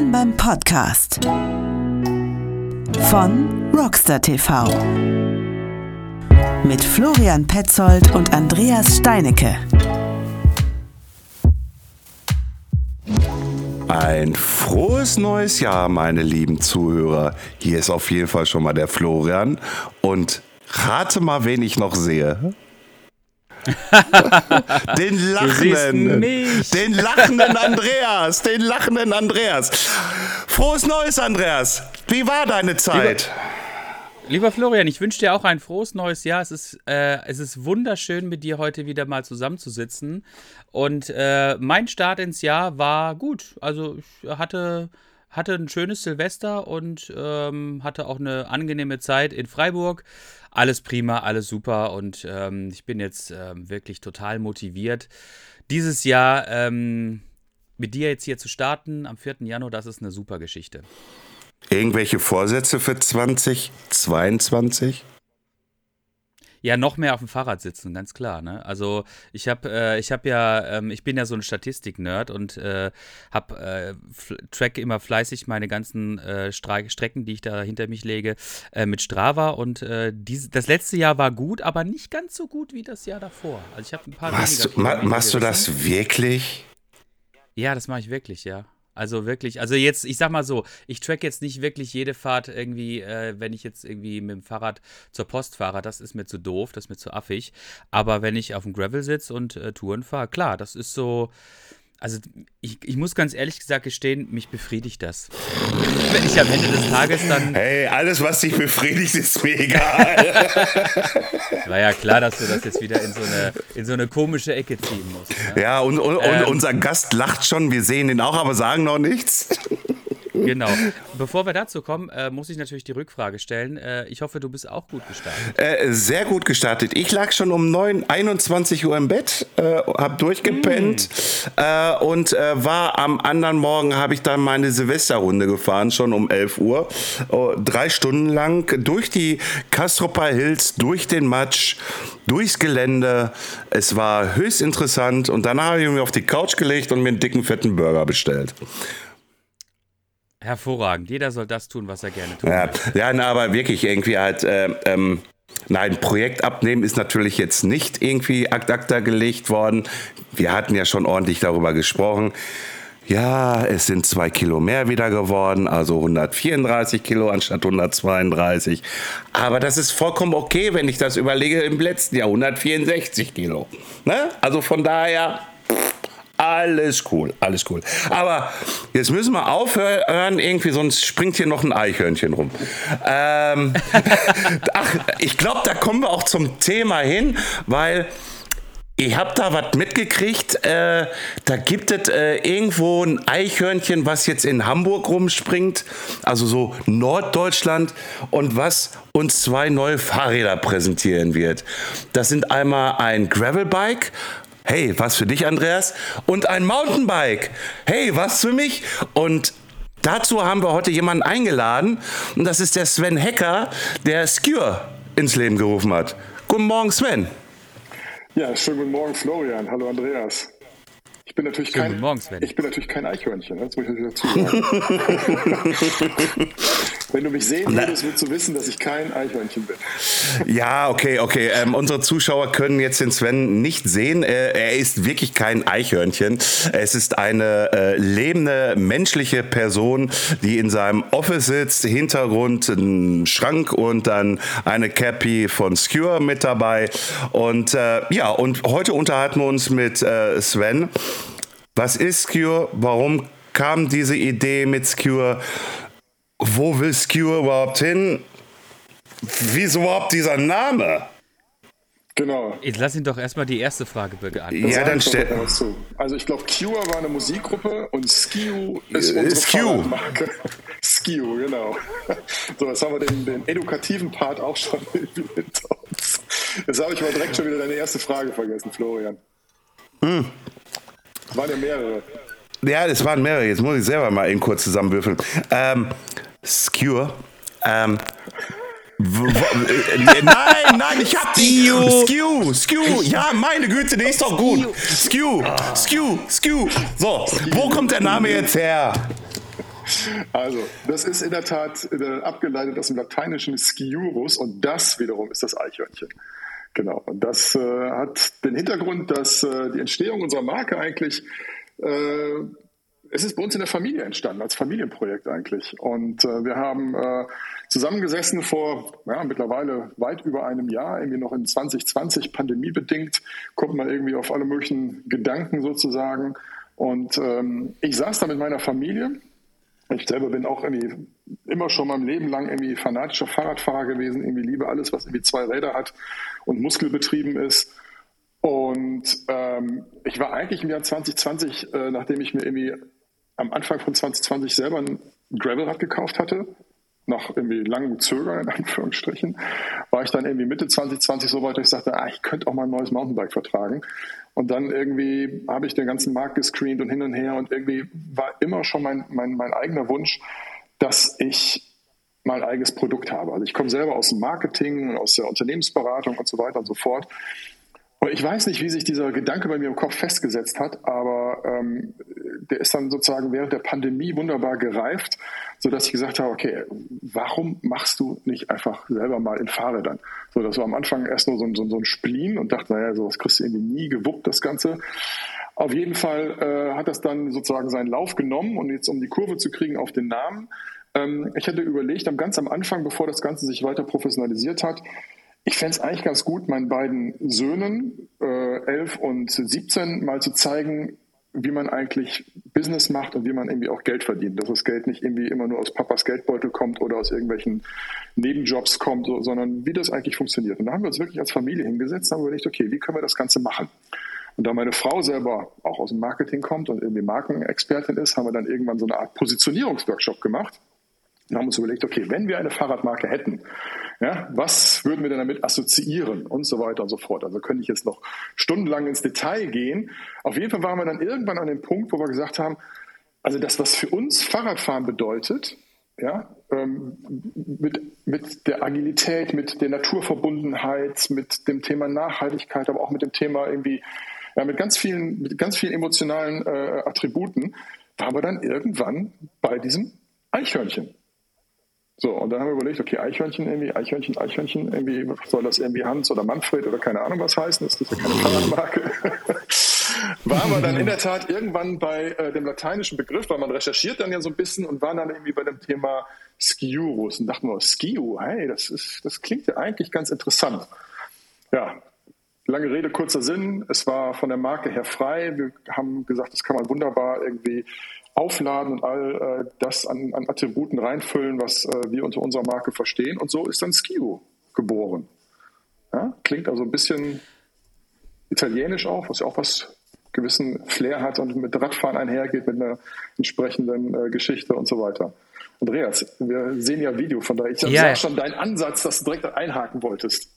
Willkommen beim Podcast von Rockstar TV mit Florian Petzold und Andreas Steinecke. Ein frohes neues Jahr, meine lieben Zuhörer. Hier ist auf jeden Fall schon mal der Florian und rate mal, wen ich noch sehe. den lachenden, den lachenden Andreas, den lachenden Andreas. Frohes Neues, Andreas. Wie war deine Zeit? Lieber, lieber Florian, ich wünsche dir auch ein frohes neues Jahr. Es ist, äh, es ist wunderschön, mit dir heute wieder mal zusammenzusitzen. Und äh, mein Start ins Jahr war gut. Also ich hatte hatte ein schönes Silvester und ähm, hatte auch eine angenehme Zeit in Freiburg alles prima, alles super und ähm, ich bin jetzt ähm, wirklich total motiviert, dieses Jahr ähm, mit dir jetzt hier zu starten am 4. Januar. Das ist eine super Geschichte. Irgendwelche Vorsätze für 2022? Ja, noch mehr auf dem Fahrrad sitzen, ganz klar. Ne? Also ich habe, äh, ich habe ja, ähm, ich bin ja so ein Statistik-Nerd und äh, habe äh, track immer fleißig meine ganzen äh, Strecken, die ich da hinter mich lege, äh, mit Strava. Und äh, dies, das letzte Jahr war gut, aber nicht ganz so gut wie das Jahr davor. Also ich habe ein paar. Machst, ma machst du das wirklich? Ja, das mache ich wirklich, ja. Also wirklich, also jetzt, ich sag mal so, ich track jetzt nicht wirklich jede Fahrt irgendwie, äh, wenn ich jetzt irgendwie mit dem Fahrrad zur Post fahre, das ist mir zu doof, das ist mir zu affig. Aber wenn ich auf dem Gravel sitze und äh, Touren fahre, klar, das ist so, also ich, ich muss ganz ehrlich gesagt gestehen, mich befriedigt das. Wenn ich am Ende des Tages dann. Hey, alles, was dich befriedigt, ist mir egal. War ja klar, dass du das jetzt wieder in so eine, in so eine komische Ecke ziehen musst. Ne? Ja, und, und, ähm, und unser Gast lacht schon, wir sehen ihn auch, aber sagen noch nichts. Genau. Bevor wir dazu kommen, äh, muss ich natürlich die Rückfrage stellen. Äh, ich hoffe, du bist auch gut gestartet. Äh, sehr gut gestartet. Ich lag schon um 9, 21 Uhr im Bett, äh, habe durchgepennt mm. und äh, war am anderen Morgen, habe ich dann meine Silvesterrunde gefahren, schon um 11 Uhr. Oh, drei Stunden lang durch die Kastropper Hills, durch den Matsch, durchs Gelände. Es war höchst interessant und danach habe ich mich auf die Couch gelegt und mir einen dicken, fetten Burger bestellt. Hervorragend. Jeder soll das tun, was er gerne tut. Ja, ja na, aber wirklich irgendwie halt. Äh, ähm, Nein, Projekt abnehmen ist natürlich jetzt nicht irgendwie ad acta gelegt worden. Wir hatten ja schon ordentlich darüber gesprochen. Ja, es sind zwei Kilo mehr wieder geworden, also 134 Kilo anstatt 132. Aber das ist vollkommen okay, wenn ich das überlege, im letzten Jahr 164 Kilo. Ne? Also von daher, alles cool, alles cool. Aber jetzt müssen wir aufhören, irgendwie, sonst springt hier noch ein Eichhörnchen rum. Ähm, ach, ich glaube, da kommen wir auch zum Thema hin, weil ich habe da was mitgekriegt. Äh, da gibt es äh, irgendwo ein Eichhörnchen, was jetzt in Hamburg rumspringt, also so Norddeutschland, und was uns zwei neue Fahrräder präsentieren wird. Das sind einmal ein Gravelbike Hey, was für dich, Andreas? Und ein Mountainbike. Hey, was für mich? Und dazu haben wir heute jemanden eingeladen. Und das ist der Sven Hecker, der Skewer ins Leben gerufen hat. Guten Morgen, Sven. Ja, schönen guten Morgen, Florian. Hallo, Andreas. Ich bin natürlich Schönen kein, guten Morgen, Sven. Ich bin natürlich kein Eichhörnchen, ne? das muss ich dazu sagen. Wenn du mich sehen würdest, würdest du wissen, dass ich kein Eichhörnchen bin. Ja, okay, okay. Ähm, unsere Zuschauer können jetzt den Sven nicht sehen. Äh, er ist wirklich kein Eichhörnchen. Es ist eine äh, lebende menschliche Person, die in seinem Office sitzt. Hintergrund ein Schrank und dann eine Cappy von Skewer mit dabei. Und äh, ja, und heute unterhalten wir uns mit äh, Sven. Was ist Skewer? Warum kam diese Idee mit Skewer? wo will Skewer überhaupt hin? Wieso überhaupt dieser Name? Genau. Jetzt lass ihn doch erstmal die erste Frage beantworten. Ja, dann stell. Also ich glaube, Cure war eine Musikgruppe und Skew ist unsere Skew. Marke. Skew, genau. So, jetzt haben wir den, den edukativen Part auch schon. Jetzt habe ich aber direkt schon wieder deine erste Frage vergessen, Florian. Hm. Es waren ja mehrere. Ja, es waren mehrere. Jetzt muss ich selber mal eben kurz zusammenwürfeln. Ähm, Skewer. Ähm, nein, nein, ich hab die. Skew, Skew. Ja, meine Güte, der ist doch gut. Skew, Skew, Skew. So, wo kommt der Name jetzt her? Also, das ist in der Tat äh, abgeleitet aus dem lateinischen Sciurus und das wiederum ist das Eichhörnchen. Genau. Und das äh, hat den Hintergrund, dass äh, die Entstehung unserer Marke eigentlich äh, es ist bei uns in der Familie entstanden, als Familienprojekt eigentlich. Und äh, wir haben äh, zusammengesessen vor ja, mittlerweile weit über einem Jahr, irgendwie noch in 2020, pandemiebedingt, kommt man irgendwie auf alle möglichen Gedanken sozusagen. Und ähm, ich saß da mit meiner Familie. Ich selber bin auch irgendwie immer schon mein Leben lang irgendwie fanatischer Fahrradfahrer gewesen, irgendwie liebe alles, was irgendwie zwei Räder hat und muskelbetrieben ist. Und ähm, ich war eigentlich im Jahr 2020, äh, nachdem ich mir irgendwie am Anfang von 2020 selber ein Gravelrad gekauft hatte, nach irgendwie langem Zögern in Anführungsstrichen, war ich dann irgendwie Mitte 2020 so weit, dass ich sagte, ah, ich könnte auch mal ein neues Mountainbike vertragen. Und dann irgendwie habe ich den ganzen Markt gescreent und hin und her und irgendwie war immer schon mein, mein, mein eigener Wunsch, dass ich mal ein eigenes Produkt habe. Also ich komme selber aus dem Marketing und aus der Unternehmensberatung und so weiter und so fort. Und ich weiß nicht, wie sich dieser Gedanke bei mir im Kopf festgesetzt hat, aber ähm, der ist dann sozusagen während der Pandemie wunderbar gereift, sodass ich gesagt habe, okay, warum machst du nicht einfach selber mal in Fahrrädern? So, das war am Anfang erst nur so, ein, so, so ein Spleen und dachte, naja, sowas kriegst du irgendwie nie gewuppt, das Ganze. Auf jeden Fall äh, hat das dann sozusagen seinen Lauf genommen und jetzt um die Kurve zu kriegen auf den Namen. Ähm, ich hatte überlegt, am ganz am Anfang, bevor das Ganze sich weiter professionalisiert hat, ich fände es eigentlich ganz gut, meinen beiden Söhnen, äh, 11 und 17, mal zu zeigen, wie man eigentlich Business macht und wie man irgendwie auch Geld verdient. Dass das Geld nicht irgendwie immer nur aus Papas Geldbeutel kommt oder aus irgendwelchen Nebenjobs kommt, so, sondern wie das eigentlich funktioniert. Und da haben wir uns wirklich als Familie hingesetzt und haben überlegt, okay, wie können wir das Ganze machen? Und da meine Frau selber auch aus dem Marketing kommt und irgendwie Markenexpertin ist, haben wir dann irgendwann so eine Art Positionierungsworkshop gemacht und haben uns überlegt, okay, wenn wir eine Fahrradmarke hätten, ja, was würden wir denn damit assoziieren und so weiter und so fort. Also könnte ich jetzt noch stundenlang ins Detail gehen. Auf jeden Fall waren wir dann irgendwann an dem Punkt, wo wir gesagt haben, also das, was für uns Fahrradfahren bedeutet, ja, ähm, mit, mit der Agilität, mit der Naturverbundenheit, mit dem Thema Nachhaltigkeit, aber auch mit dem Thema irgendwie, ja, mit ganz vielen, mit ganz vielen emotionalen äh, Attributen, waren wir dann irgendwann bei diesem Eichhörnchen. So, und dann haben wir überlegt, okay, Eichhörnchen irgendwie, Eichhörnchen, Eichhörnchen, irgendwie, soll das irgendwie Hans oder Manfred oder keine Ahnung was heißen? Das ist ja keine Fahrradmarke. waren wir dann in der Tat irgendwann bei äh, dem lateinischen Begriff, weil man recherchiert dann ja so ein bisschen und waren dann irgendwie bei dem Thema Skiurus und dachten wir, Skiu, hey, das ist, das klingt ja eigentlich ganz interessant. Ja, lange Rede, kurzer Sinn. Es war von der Marke her frei. Wir haben gesagt, das kann man wunderbar irgendwie aufladen und all äh, das an, an, Attributen reinfüllen, was äh, wir unter unserer Marke verstehen. Und so ist dann Skio geboren. Ja? Klingt also ein bisschen italienisch auch, was ja auch was gewissen Flair hat und mit Radfahren einhergeht, mit einer entsprechenden äh, Geschichte und so weiter. Andreas, wir sehen ja Video, von daher, ich ja, ja. schon deinen Ansatz, dass du direkt einhaken wolltest.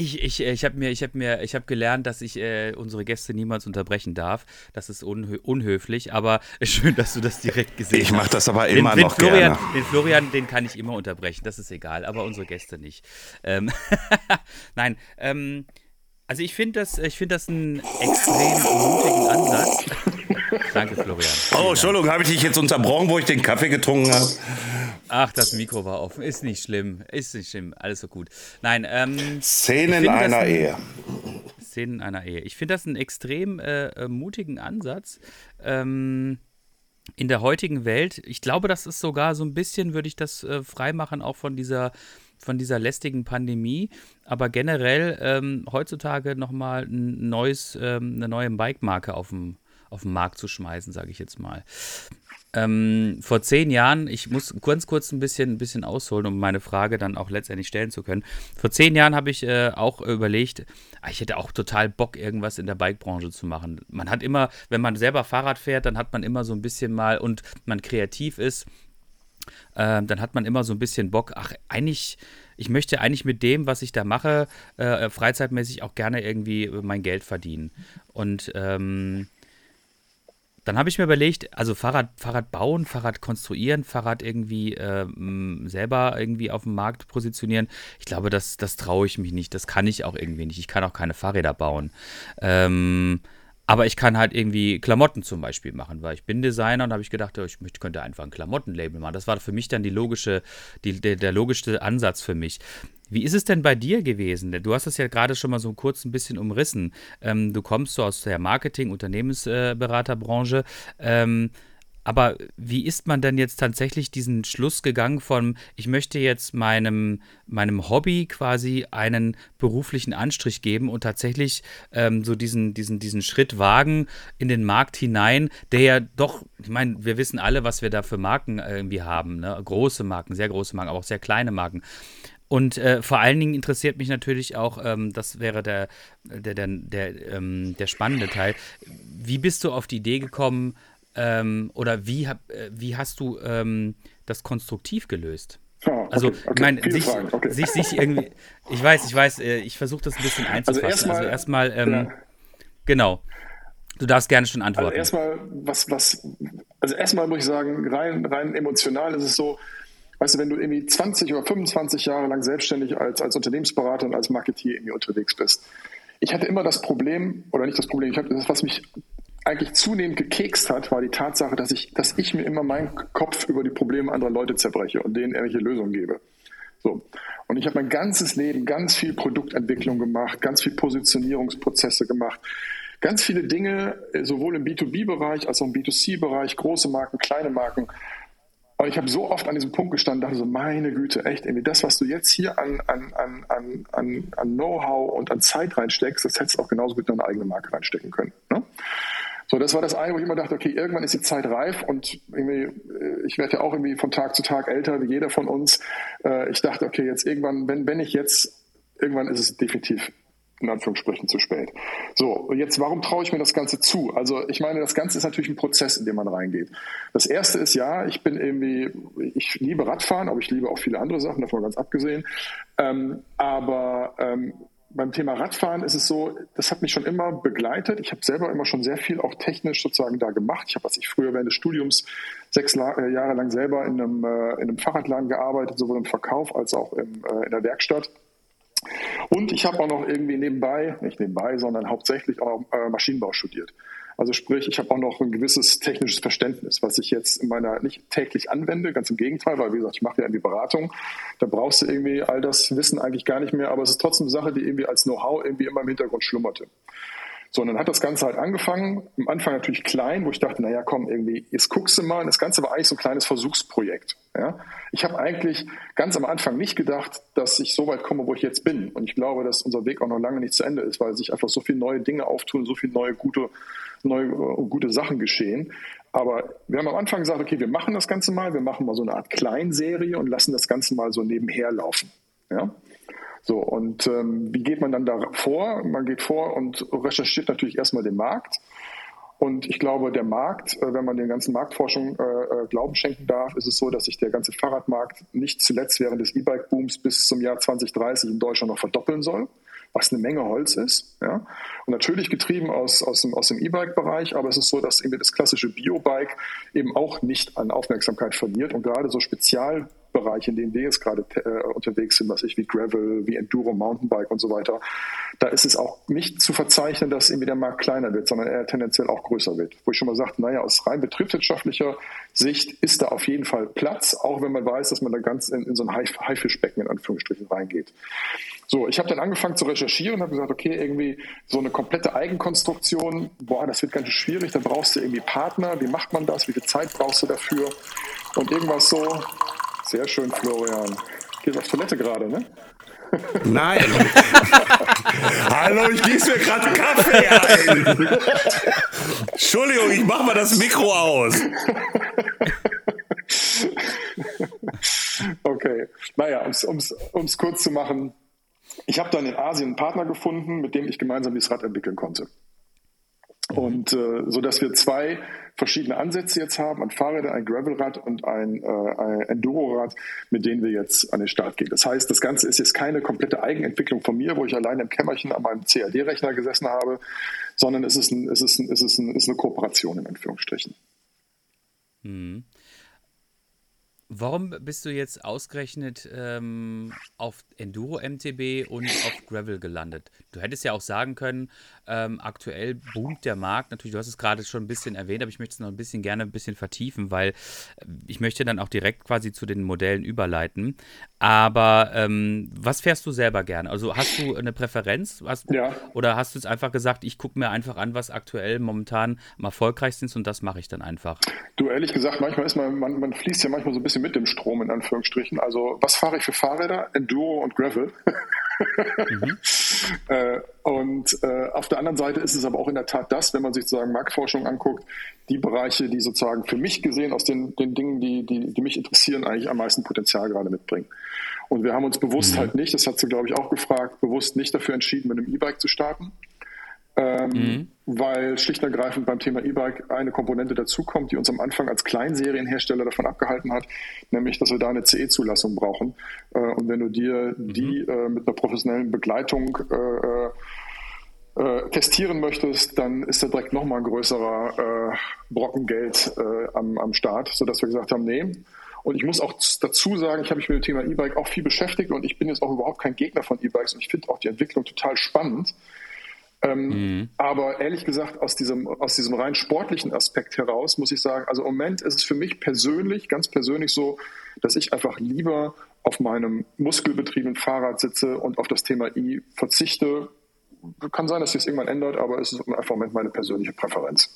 Ich, ich, äh, ich habe mir, ich habe mir, ich habe gelernt, dass ich äh, unsere Gäste niemals unterbrechen darf. Das ist unhö unhöflich, aber schön, dass du das direkt gesehen ich hast. Ich mache das aber immer den, den noch Florian, gerne. Den Florian, den kann ich immer unterbrechen, das ist egal, aber unsere Gäste nicht. Ähm Nein, ähm, also ich finde das, ich finde das einen extrem mutigen Ansatz. Danke, Florian. Oh, Entschuldigung, habe ich dich jetzt unterbrochen, wo ich den Kaffee getrunken habe? Ach, das Mikro war offen. Ist nicht schlimm. Ist nicht schlimm. Alles so gut. Nein, ähm. Szenen einer ein, Ehe. Szenen einer Ehe. Ich finde das einen extrem äh, äh, mutigen Ansatz. Ähm, in der heutigen Welt, ich glaube, das ist sogar so ein bisschen, würde ich das äh, freimachen, auch von dieser von dieser lästigen Pandemie, aber generell ähm, heutzutage nochmal ein neues, ähm, eine neue Bike-Marke auf dem, auf den Markt zu schmeißen, sage ich jetzt mal. Ähm, vor zehn Jahren, ich muss ganz kurz ein bisschen, ein bisschen ausholen, um meine Frage dann auch letztendlich stellen zu können. Vor zehn Jahren habe ich äh, auch überlegt, ah, ich hätte auch total Bock, irgendwas in der Bikebranche zu machen. Man hat immer, wenn man selber Fahrrad fährt, dann hat man immer so ein bisschen mal und man kreativ ist, äh, dann hat man immer so ein bisschen Bock, ach, eigentlich, ich möchte eigentlich mit dem, was ich da mache, äh, freizeitmäßig auch gerne irgendwie mein Geld verdienen. Und ähm, dann habe ich mir überlegt, also Fahrrad, Fahrrad bauen, Fahrrad konstruieren, Fahrrad irgendwie äh, selber irgendwie auf dem Markt positionieren. Ich glaube, das, das traue ich mich nicht. Das kann ich auch irgendwie nicht. Ich kann auch keine Fahrräder bauen. Ähm, Aber ich kann halt irgendwie Klamotten zum Beispiel machen, weil ich bin Designer und habe ich gedacht, ich möchte, könnte einfach ein Klamottenlabel machen. Das war für mich dann die logische, die, der, der logischste Ansatz für mich. Wie ist es denn bei dir gewesen? Du hast es ja gerade schon mal so kurz ein bisschen umrissen. Ähm, du kommst so aus der Marketing-, Unternehmensberaterbranche. Ähm, aber wie ist man denn jetzt tatsächlich diesen Schluss gegangen von, ich möchte jetzt meinem, meinem Hobby quasi einen beruflichen Anstrich geben und tatsächlich ähm, so diesen, diesen, diesen Schritt wagen in den Markt hinein, der ja doch, ich meine, wir wissen alle, was wir da für Marken irgendwie haben. Ne? Große Marken, sehr große Marken, aber auch sehr kleine Marken. Und äh, vor allen Dingen interessiert mich natürlich auch, ähm, das wäre der, der, der, der, ähm, der spannende Teil, wie bist du auf die Idee gekommen, ähm, oder wie, hab, äh, wie hast du ähm, das konstruktiv gelöst? Oh, okay, also, okay, ich meine, sich, okay. sich, sich irgendwie, ich weiß, ich weiß, äh, ich versuche das ein bisschen also einzufassen. Also erstmal, also erstmal ähm, ja. genau. Du darfst gerne schon antworten. Also erstmal, was, was, also erstmal muss ich sagen, rein, rein emotional ist es so, weißt du, wenn du irgendwie 20 oder 25 Jahre lang selbstständig als, als Unternehmensberater und als Marketier irgendwie unterwegs bist. Ich hatte immer das Problem, oder nicht das Problem, ich hatte das, was mich eigentlich zunehmend gekekst hat, war die Tatsache, dass ich, dass ich mir immer meinen Kopf über die Probleme anderer Leute zerbreche und denen irgendwelche Lösungen gebe. So. Und ich habe mein ganzes Leben ganz viel Produktentwicklung gemacht, ganz viel Positionierungsprozesse gemacht, ganz viele Dinge, äh, sowohl im B2B-Bereich als auch im B2C-Bereich, große Marken, kleine Marken. Und ich habe so oft an diesem Punkt gestanden, dachte so, meine Güte, echt, irgendwie das, was du jetzt hier an, an, an, an, an Know-how und an Zeit reinsteckst, das hättest du auch genauso gut in deine eigene Marke reinstecken können. Ne? So, das war das eine, wo ich immer dachte, okay, irgendwann ist die Zeit reif und irgendwie, äh, ich werde ja auch irgendwie von Tag zu Tag älter, wie jeder von uns. Äh, ich dachte, okay, jetzt irgendwann, wenn, wenn ich jetzt, irgendwann ist es definitiv in Anführungsstrichen zu spät. So, jetzt warum traue ich mir das Ganze zu? Also ich meine, das Ganze ist natürlich ein Prozess, in den man reingeht. Das erste ist ja, ich bin irgendwie, ich liebe Radfahren, aber ich liebe auch viele andere Sachen, davon ganz abgesehen. Ähm, aber ähm, beim Thema Radfahren ist es so, das hat mich schon immer begleitet. Ich habe selber immer schon sehr viel auch technisch sozusagen da gemacht. Ich habe, was ich früher während des Studiums sechs äh, Jahre lang selber in einem, äh, in einem Fahrradladen gearbeitet, sowohl im Verkauf als auch im, äh, in der Werkstatt. Und ich habe auch noch irgendwie nebenbei, nicht nebenbei, sondern hauptsächlich auch Maschinenbau studiert. Also sprich, ich habe auch noch ein gewisses technisches Verständnis, was ich jetzt in meiner nicht täglich anwende, ganz im Gegenteil, weil wie gesagt, ich mache ja irgendwie Beratung. Da brauchst du irgendwie all das Wissen eigentlich gar nicht mehr, aber es ist trotzdem eine Sache, die irgendwie als Know-how irgendwie immer im Hintergrund schlummerte. So, und dann hat das Ganze halt angefangen. Am Anfang natürlich klein, wo ich dachte, naja, komm, irgendwie, jetzt guckst du mal. Und das Ganze war eigentlich so ein kleines Versuchsprojekt. Ja? Ich habe eigentlich ganz am Anfang nicht gedacht, dass ich so weit komme, wo ich jetzt bin. Und ich glaube, dass unser Weg auch noch lange nicht zu Ende ist, weil sich einfach so viele neue Dinge auftun, so viele neue gute, neue äh, gute Sachen geschehen. Aber wir haben am Anfang gesagt, okay, wir machen das Ganze mal, wir machen mal so eine Art Kleinserie und lassen das Ganze mal so nebenher laufen. Ja? So, und ähm, wie geht man dann da vor? Man geht vor und recherchiert natürlich erstmal den Markt. Und ich glaube, der Markt, äh, wenn man den ganzen Marktforschung äh, äh, Glauben schenken darf, ist es so, dass sich der ganze Fahrradmarkt nicht zuletzt während des E-Bike-Booms bis zum Jahr 2030 in Deutschland noch verdoppeln soll was eine Menge Holz ist. Ja? Und natürlich getrieben aus, aus dem, aus dem E-Bike-Bereich, aber es ist so, dass irgendwie das klassische Bio-Bike eben auch nicht an Aufmerksamkeit verliert und gerade so Spezial Bereich, in denen wir jetzt gerade äh, unterwegs sind, was ich wie Gravel, wie Enduro, Mountainbike und so weiter, da ist es auch nicht zu verzeichnen, dass irgendwie der Markt kleiner wird, sondern eher tendenziell auch größer wird. Wo ich schon mal sagte, naja, aus rein betriebswirtschaftlicher Sicht ist da auf jeden Fall Platz, auch wenn man weiß, dass man da ganz in, in so ein Haifischbecken in Anführungsstrichen reingeht. So, ich habe dann angefangen zu recherchieren und habe gesagt, okay, irgendwie so eine komplette Eigenkonstruktion, boah, das wird ganz schwierig, da brauchst du irgendwie Partner, wie macht man das, wie viel Zeit brauchst du dafür? Und irgendwas so, sehr schön, Florian. Gehst auf Toilette gerade, ne? Nein. Hallo, ich gieße mir gerade Kaffee ein. Entschuldigung, ich mach mal das Mikro aus. okay. Naja, um es kurz zu machen. Ich habe dann in Asien einen Partner gefunden, mit dem ich gemeinsam dieses Rad entwickeln konnte. Und äh, so dass wir zwei verschiedene Ansätze jetzt haben, ein Fahrrad, ein Gravelrad und ein, äh, ein Endurorad, mit denen wir jetzt an den Start gehen. Das heißt, das Ganze ist jetzt keine komplette Eigenentwicklung von mir, wo ich alleine im Kämmerchen an meinem CAD-Rechner gesessen habe, sondern es ist, ein, es ist, ein, es ist, ein, ist eine Kooperation in Anführungsstrichen. Hm. Warum bist du jetzt ausgerechnet ähm, auf Enduro MTB und auf Gravel gelandet? Du hättest ja auch sagen können, ähm, aktuell boomt der Markt. Natürlich, du hast es gerade schon ein bisschen erwähnt, aber ich möchte es noch ein bisschen gerne ein bisschen vertiefen, weil äh, ich möchte dann auch direkt quasi zu den Modellen überleiten. Aber ähm, was fährst du selber gerne? Also hast du eine Präferenz? Hast, ja. Oder hast du jetzt einfach gesagt, ich gucke mir einfach an, was aktuell momentan am erfolgreichsten ist und das mache ich dann einfach? Du, ehrlich gesagt, manchmal ist man, man, man fließt ja manchmal so ein bisschen mit dem Strom, in Anführungsstrichen. Also, was fahre ich für Fahrräder? Enduro und Gravel. Mhm. äh, und äh, auf der anderen Seite ist es aber auch in der Tat das, wenn man sich sozusagen Marktforschung anguckt, die Bereiche, die sozusagen für mich gesehen aus den, den Dingen, die, die, die mich interessieren, eigentlich am meisten Potenzial gerade mitbringen. Und wir haben uns bewusst mhm. halt nicht, das hat sie, glaube ich, auch gefragt, bewusst nicht dafür entschieden, mit einem E-Bike zu starten ähm, mhm. weil schlicht und ergreifend beim Thema E-Bike eine Komponente dazukommt, die uns am Anfang als Kleinserienhersteller davon abgehalten hat, nämlich, dass wir da eine CE-Zulassung brauchen. Äh, und wenn du dir mhm. die äh, mit einer professionellen Begleitung äh, äh, testieren möchtest, dann ist da direkt nochmal ein größerer äh, Brocken Geld äh, am, am Start, sodass wir gesagt haben, nee, und ich muss auch dazu sagen, ich habe mich mit dem Thema E-Bike auch viel beschäftigt und ich bin jetzt auch überhaupt kein Gegner von E-Bikes und ich finde auch die Entwicklung total spannend. Ähm, mhm. Aber ehrlich gesagt, aus diesem, aus diesem rein sportlichen Aspekt heraus muss ich sagen, also im Moment ist es für mich persönlich, ganz persönlich so, dass ich einfach lieber auf meinem muskelbetriebenen Fahrrad sitze und auf das Thema I verzichte. Kann sein, dass sich das irgendwann ändert, aber es ist einfach im Moment meine persönliche Präferenz.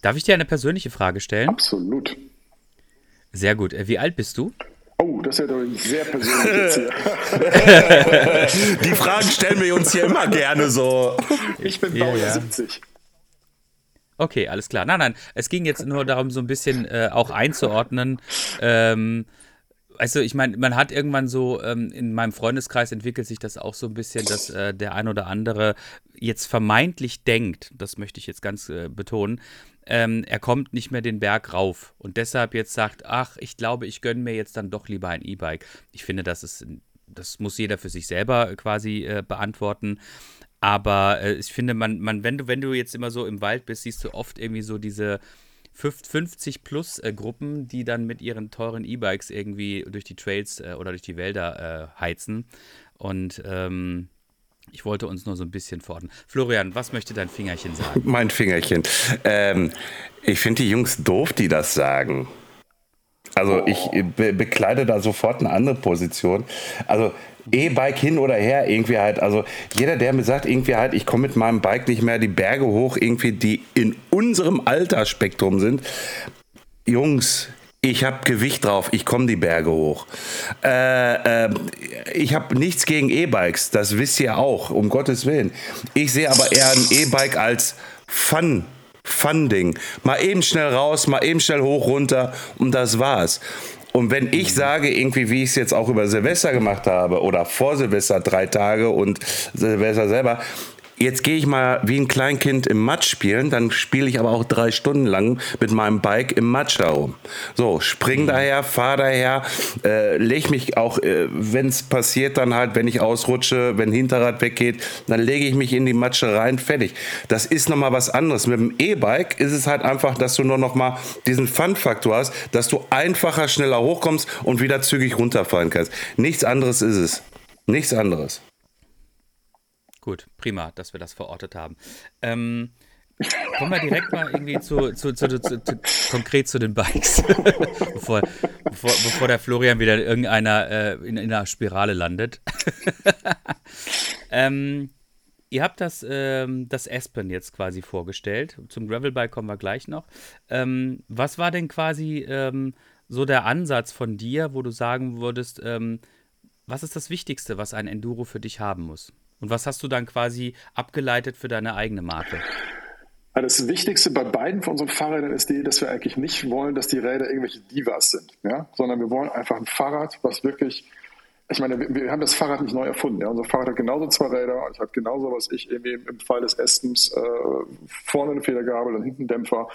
Darf ich dir eine persönliche Frage stellen? Absolut. Sehr gut. Wie alt bist du? Oh, das ist ja doch sehr persönlich jetzt hier. Die Fragen stellen wir uns hier immer gerne so. Ich bin Baujahr ja, ja. 70. Okay, alles klar. Nein, nein, es ging jetzt nur darum, so ein bisschen äh, auch einzuordnen. Ähm, also ich meine, man hat irgendwann so, ähm, in meinem Freundeskreis entwickelt sich das auch so ein bisschen, dass äh, der ein oder andere jetzt vermeintlich denkt, das möchte ich jetzt ganz äh, betonen, ähm, er kommt nicht mehr den Berg rauf und deshalb jetzt sagt, ach, ich glaube, ich gönne mir jetzt dann doch lieber ein E-Bike. Ich finde, das ist, das muss jeder für sich selber quasi äh, beantworten. Aber äh, ich finde, man, man, wenn du, wenn du jetzt immer so im Wald bist, siehst du oft irgendwie so diese 50 plus äh, Gruppen, die dann mit ihren teuren E-Bikes irgendwie durch die Trails äh, oder durch die Wälder äh, heizen. Und ähm, ich wollte uns nur so ein bisschen fordern. Florian, was möchte dein Fingerchen sagen? Mein Fingerchen. Ähm, ich finde die Jungs doof, die das sagen. Also ich be bekleide da sofort eine andere Position. Also E-Bike hin oder her, irgendwie halt, also jeder, der mir sagt, irgendwie halt, ich komme mit meinem Bike nicht mehr die Berge hoch, irgendwie, die in unserem Altersspektrum sind. Jungs, ich habe Gewicht drauf, ich komme die Berge hoch. Äh, äh, ich habe nichts gegen E-Bikes, das wisst ihr auch, um Gottes Willen. Ich sehe aber eher ein E-Bike als Fun. Fun-Ding. Mal eben schnell raus, mal eben schnell hoch, runter und das war's. Und wenn ich sage, irgendwie, wie ich es jetzt auch über Silvester gemacht habe oder vor Silvester drei Tage und Silvester selber, jetzt gehe ich mal wie ein Kleinkind im Matsch spielen, dann spiele ich aber auch drei Stunden lang mit meinem Bike im Matsch herum. So, spring mhm. daher, fahr daher, äh, leg mich auch, äh, wenn es passiert, dann halt, wenn ich ausrutsche, wenn Hinterrad weggeht, dann lege ich mich in die Matsche rein, fertig. Das ist nochmal was anderes. Mit dem E-Bike ist es halt einfach, dass du nur nochmal diesen Fun-Faktor hast, dass du einfacher, schneller hochkommst und wieder zügig runterfallen kannst. Nichts anderes ist es. Nichts anderes. Gut, prima, dass wir das verortet haben. Ähm, kommen wir direkt mal irgendwie zu, zu, zu, zu konkret zu den Bikes, bevor, bevor, bevor, der Florian wieder in irgendeiner äh, in, in, einer Spirale landet. ähm, ihr habt das, ähm, das Aspen jetzt quasi vorgestellt. Zum Gravelbike kommen wir gleich noch. Ähm, was war denn quasi ähm, so der Ansatz von dir, wo du sagen würdest, ähm, was ist das Wichtigste, was ein Enduro für dich haben muss? Und was hast du dann quasi abgeleitet für deine eigene Marke? Das Wichtigste bei beiden von unseren Fahrrädern ist die, dass wir eigentlich nicht wollen, dass die Räder irgendwelche Divas sind, ja? sondern wir wollen einfach ein Fahrrad, was wirklich, ich meine, wir, wir haben das Fahrrad nicht neu erfunden. Ja? Unser Fahrrad hat genauso zwei Räder, es hat genauso, was ich irgendwie im Fall des Estens äh, vorne eine Federgabel und hinten Dämpfer.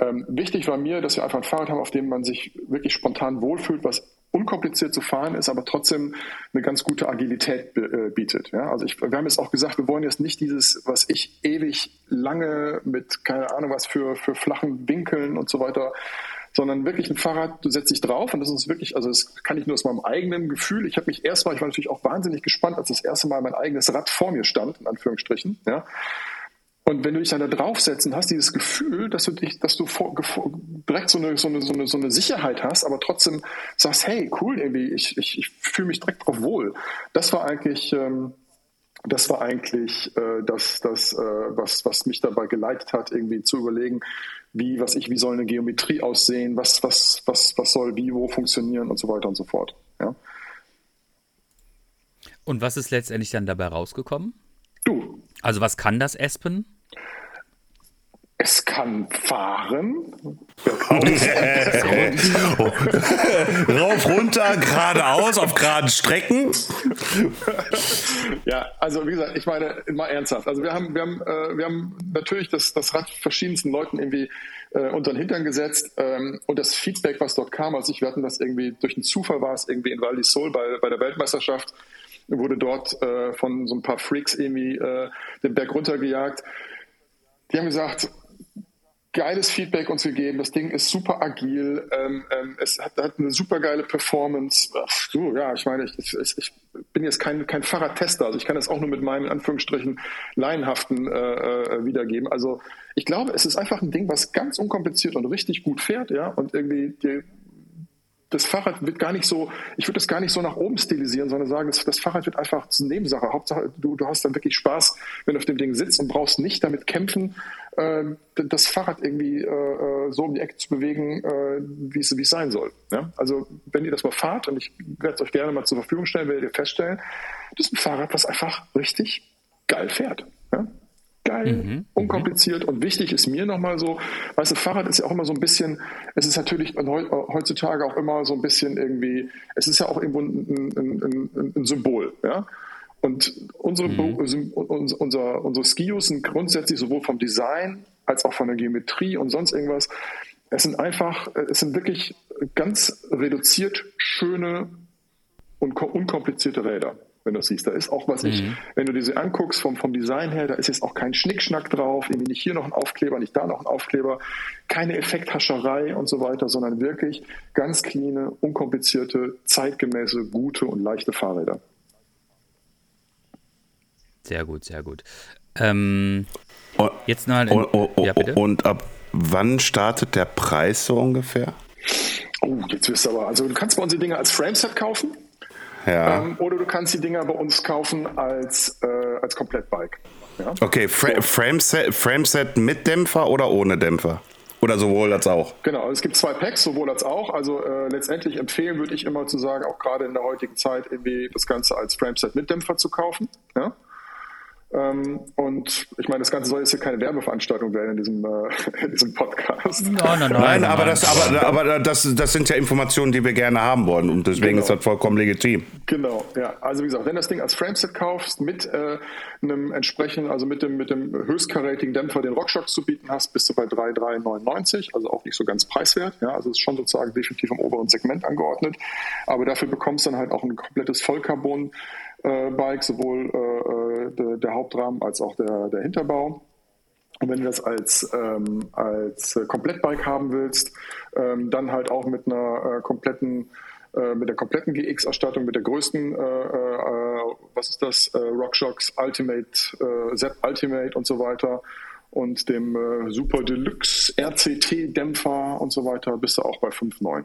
Ähm, wichtig war mir, dass wir einfach ein Fahrrad haben, auf dem man sich wirklich spontan wohlfühlt, was unkompliziert zu fahren ist, aber trotzdem eine ganz gute Agilität äh, bietet. Ja? Also ich, wir haben jetzt auch gesagt, wir wollen jetzt nicht dieses, was ich ewig lange mit keine Ahnung was für, für flachen Winkeln und so weiter sondern wirklich ein Fahrrad, du setzt dich drauf und das ist wirklich, also das kann ich nur aus meinem eigenen Gefühl. Ich habe mich erstmal, ich war natürlich auch wahnsinnig gespannt, als das erste Mal mein eigenes Rad vor mir stand, in Anführungsstrichen, ja. Und wenn du dich dann da draufsetzt und hast dieses Gefühl, dass du dich, dass du vor, direkt so eine, so, eine, so, eine, so eine Sicherheit hast, aber trotzdem sagst, hey, cool, irgendwie, ich, ich, ich fühle mich direkt drauf wohl. Das war eigentlich, ähm, das war eigentlich äh, das, das äh, was, was mich dabei geleitet hat, irgendwie zu überlegen, wie, was ich, wie soll eine Geometrie aussehen, was, was, was, was soll wie, wo funktionieren und so weiter und so fort. Ja. Und was ist letztendlich dann dabei rausgekommen? Du. Also was kann das Aspen? Es kann fahren. Rauf, runter, geradeaus, auf geraden Strecken. ja, also wie gesagt, ich meine, mal ernsthaft. Also wir haben, wir haben, äh, wir haben natürlich das, das Rad verschiedensten Leuten irgendwie äh, unter den Hintern gesetzt. Ähm, und das Feedback, was dort kam, also ich, wir hatten das irgendwie, durch einen Zufall war es irgendwie in Val di Sol bei, bei der Weltmeisterschaft, wurde dort äh, von so ein paar Freaks irgendwie äh, den Berg runtergejagt. Die haben gesagt, geiles Feedback uns gegeben. Das Ding ist super agil. Ähm, ähm, es hat, hat, eine super geile Performance. Ach, so, ja, ich meine, ich, ich, ich, bin jetzt kein, kein Fahrradtester, also ich kann das auch nur mit meinem in Anführungsstrichen laienhaften äh, äh, wiedergeben. Also ich glaube, es ist einfach ein Ding, was ganz unkompliziert und richtig gut fährt, ja, und irgendwie die, das Fahrrad wird gar nicht so, ich würde das gar nicht so nach oben stilisieren, sondern sagen, das, das Fahrrad wird einfach zur Nebensache. Hauptsache, du, du hast dann wirklich Spaß, wenn du auf dem Ding sitzt und brauchst nicht damit kämpfen, äh, das Fahrrad irgendwie äh, äh, so um die Ecke zu bewegen, äh, wie es sein soll. Ja? Also wenn ihr das mal fahrt, und ich werde es euch gerne mal zur Verfügung stellen, werdet ihr feststellen, das ist ein Fahrrad, was einfach richtig geil fährt. Ja? Geil, mhm, mhm. unkompliziert und wichtig ist mir nochmal so, weißt du, Fahrrad ist ja auch immer so ein bisschen, es ist natürlich heutzutage auch immer so ein bisschen irgendwie, es ist ja auch irgendwo ein, ein, ein, ein Symbol, ja. Und unsere, mhm. unser, unsere Skios sind grundsätzlich sowohl vom Design als auch von der Geometrie und sonst irgendwas, es sind einfach, es sind wirklich ganz reduziert schöne und unkomplizierte Räder wenn du siehst. Da ist auch was mhm. ich, wenn du diese anguckst vom, vom Design her, da ist jetzt auch kein Schnickschnack drauf, irgendwie nicht hier noch ein Aufkleber, nicht da noch ein Aufkleber, keine Effekthascherei und so weiter, sondern wirklich ganz clean, unkomplizierte, zeitgemäße, gute und leichte Fahrräder. Sehr gut, sehr gut. Ähm, und, jetzt mal in, und, ja, und ab wann startet der Preis so ungefähr? Oh, jetzt wirst du aber, also du kannst bei uns die Dinge als Frameset kaufen. Ja. Ähm, oder du kannst die Dinger bei uns kaufen als, äh, als Komplettbike. Ja? Okay, Fra so. Frameset, Frameset mit Dämpfer oder ohne Dämpfer? Oder sowohl als auch? Genau, es gibt zwei Packs, sowohl als auch. Also äh, letztendlich empfehlen würde ich immer zu sagen, auch gerade in der heutigen Zeit irgendwie das Ganze als Frameset mit Dämpfer zu kaufen. Ja? Ähm, und ich meine, das Ganze soll jetzt hier keine Werbeveranstaltung werden in diesem, äh, in diesem Podcast. Nein, nein, nein. Nein, aber, das, aber, aber das, das sind ja Informationen, die wir gerne haben wollen und deswegen genau. ist das vollkommen legitim. Genau, ja. Also wie gesagt, wenn du das Ding als Frameset kaufst, mit äh, einem entsprechenden, also mit dem, mit dem höchstkarätigen Dämpfer, den RockShox zu bieten hast, bist du bei 3,399, also auch nicht so ganz preiswert. Ja, also ist schon sozusagen definitiv im oberen Segment angeordnet. Aber dafür bekommst du dann halt auch ein komplettes Vollcarbon äh, Bike, sowohl äh, äh, der, der, Hauptrahmen als auch der, der Hinterbau. Und wenn du das als, ähm, als Komplettbike haben willst, ähm, dann halt auch mit einer äh, kompletten äh, mit der kompletten GX-Ausstattung, mit der größten, äh, äh, was ist das, RockShox Ultimate, Zep Ultimate und so weiter und dem Super Deluxe RCT-Dämpfer und so weiter, bist du auch bei 5,9.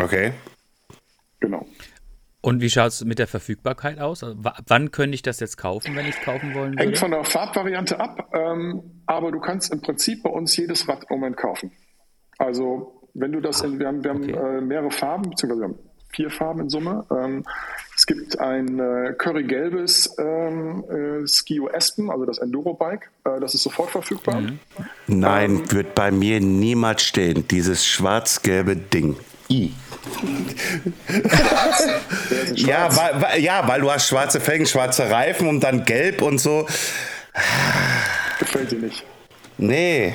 Okay. Genau. Und wie schaut es mit der Verfügbarkeit aus? Also, wann könnte ich das jetzt kaufen, wenn ich es kaufen wollen würde? Hängt von der Farbvariante ab, ähm, aber du kannst im Prinzip bei uns jedes Rad im Moment kaufen. Also wenn du das, in, wir haben, wir haben okay. äh, mehrere Farben, beziehungsweise wir haben vier Farben in Summe. Ähm, es gibt ein äh, currygelbes ähm, äh, Skio Aspen, also das Enduro-Bike. Äh, das ist sofort verfügbar. Mhm. Nein, ähm, wird bei mir niemals stehen. Dieses schwarz-gelbe Ding. I. ja, weil, weil, ja, weil du hast schwarze Felgen, schwarze Reifen und dann gelb und so. Gefällt dir nicht. Nee.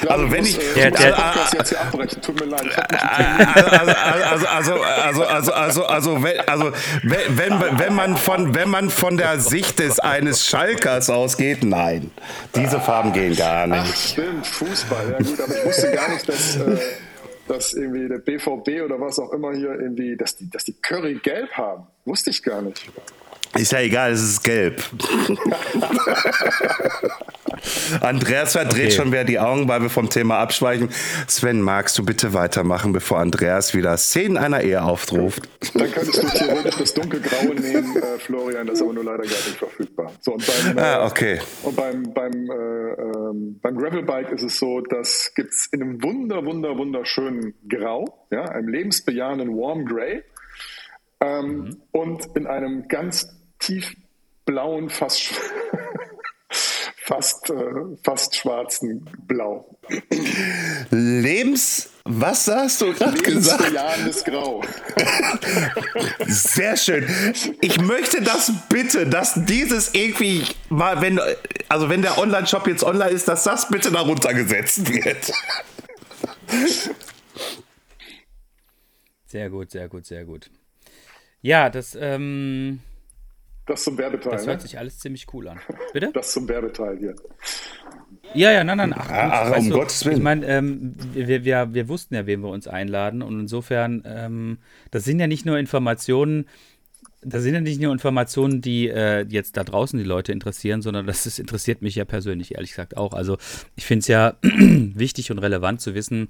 Glaub, Also wenn muss, ich- äh, Der- muss der- den Podcast jetzt hier abbrechen. Tut mir leid. Ich hab nicht also, also, also, also, also, wenn, also wenn, wenn, man von, wenn man von der Sicht des eines Schalkers ausgeht, nein, diese Farben gehen gar Ach, nicht. stimmt, Fußball. Ja gut, aber ich wusste gar nicht, dass, äh, dass irgendwie der BVB oder was auch immer hier irgendwie, dass die, dass die Curry gelb haben. Wusste ich gar nicht. Ist ja egal, es ist gelb. Andreas verdreht Okay. schon wieder die Augen, weil wir vom Thema abschweichen. Sven, magst du bitte weitermachen, bevor Andreas wieder Szenen einer Ehe aufruft? Dann könntest du theoretisch das dunkelgraue nehmen, äh, Florian, das ist aber nur leider gar nicht verfügbar. So, und beim, äh, Ah, okay. Und beim, beim, äh, ähm, beim Gravelbike ist es so, das gibt's in einem wunder, wunder, wunderschönen Grau, ja, einem lebensbejahenden Warm Grey ähm, und in einem ganz tiefblauen, fast, fast, äh, fast schwarzen Blau. Lebens... Was hast du gerade gesagt? Lebensbejahendes Grau. Sehr schön. Ich möchte das bitte, dass dieses irgendwie mal, wenn, also wenn der Online-Shop jetzt online ist, dass das bitte darunter gesetzt wird. Sehr gut, sehr gut, sehr gut. Ja, das, ähm, Das zum Werbeteil, das ne? hört sich alles ziemlich cool an. Bitte? Das zum Werbeteil hier. Ja, ja, nein, nein. Ach, Ah, gut, um weißt du, Gottes Willen. Ich meine, ähm, wir, wir, wir wussten ja, wen wir uns einladen. Und insofern, ähm, das sind ja nicht nur Informationen, das sind ja nicht nur Informationen, die äh, jetzt da draußen die Leute interessieren, sondern das ist, interessiert mich ja persönlich, ehrlich gesagt auch. Also ich finde es ja wichtig und relevant zu wissen,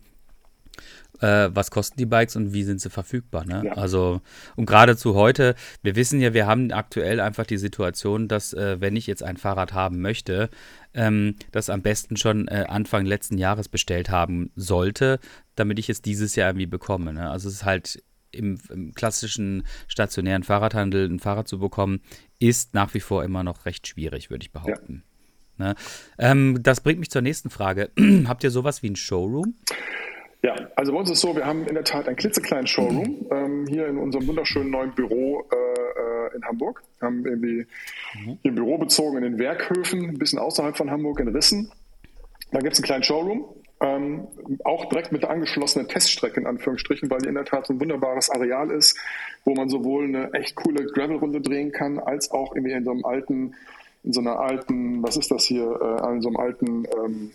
äh, was kosten die Bikes und wie sind sie verfügbar. Ne? Ja. Also, und gerade zu heute, wir wissen ja, wir haben aktuell einfach die Situation, dass, äh, wenn ich jetzt ein Fahrrad haben möchte, ähm, das am besten schon äh, Anfang letzten Jahres bestellt haben sollte, damit ich es dieses Jahr irgendwie bekomme. Ne? Also, es ist halt im, im klassischen stationären Fahrradhandel ein Fahrrad zu bekommen, ist nach wie vor immer noch recht schwierig, würde ich behaupten. Ne? Ähm, das bringt mich zur nächsten Frage. Habt ihr sowas wie ein Showroom? Ja, also bei uns ist es so, wir haben in der Tat einen klitzekleinen Showroom ähm, hier in unserem wunderschönen neuen Büro äh, äh, in Hamburg. Wir haben irgendwie hier ein Büro bezogen in den Werkhöfen, ein bisschen außerhalb von Hamburg in Rissen. Da gibt es einen kleinen Showroom, ähm, auch direkt mit der angeschlossenen Teststrecke in Anführungsstrichen, weil die in der Tat so ein wunderbares Areal ist, wo man sowohl eine echt coole Gravel-Runde drehen kann, als auch irgendwie in so einem alten, in so einer alten, was ist das hier, äh, in so einem alten ähm,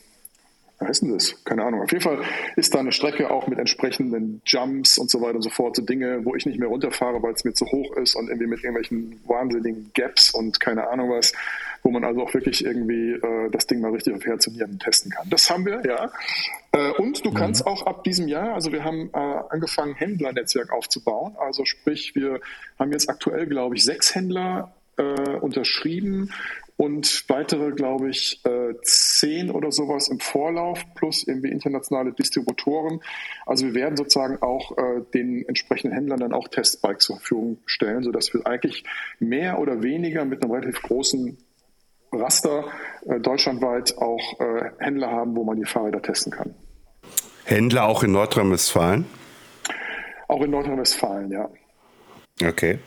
wie heißt denn das? Keine Ahnung. Auf jeden Fall ist da eine Strecke auch mit entsprechenden Jumps und so weiter und so fort, so Dinge, wo ich nicht mehr runterfahre, weil es mir zu hoch ist und irgendwie mit irgendwelchen wahnsinnigen Gaps und keine Ahnung was, wo man also auch wirklich irgendwie äh, das Ding mal richtig auf Herz und Nieren testen kann. Das haben wir, ja. Äh, und du kannst auch ab diesem Jahr, also wir haben äh, angefangen, Händlernetzwerk aufzubauen. Also sprich, wir haben jetzt aktuell, glaube ich, sechs Händler äh, unterschrieben und weitere, glaube ich, äh, zehn oder sowas im Vorlauf, plus irgendwie internationale Distributoren. Also wir werden sozusagen auch äh, den entsprechenden Händlern dann auch Testbikes zur Verfügung stellen, sodass wir eigentlich mehr oder weniger mit einem relativ großen Raster äh, deutschlandweit auch Händler haben, wo man die Fahrräder testen kann. Händler auch in Nordrhein-Westfalen? Auch in Nordrhein-Westfalen, ja. Okay.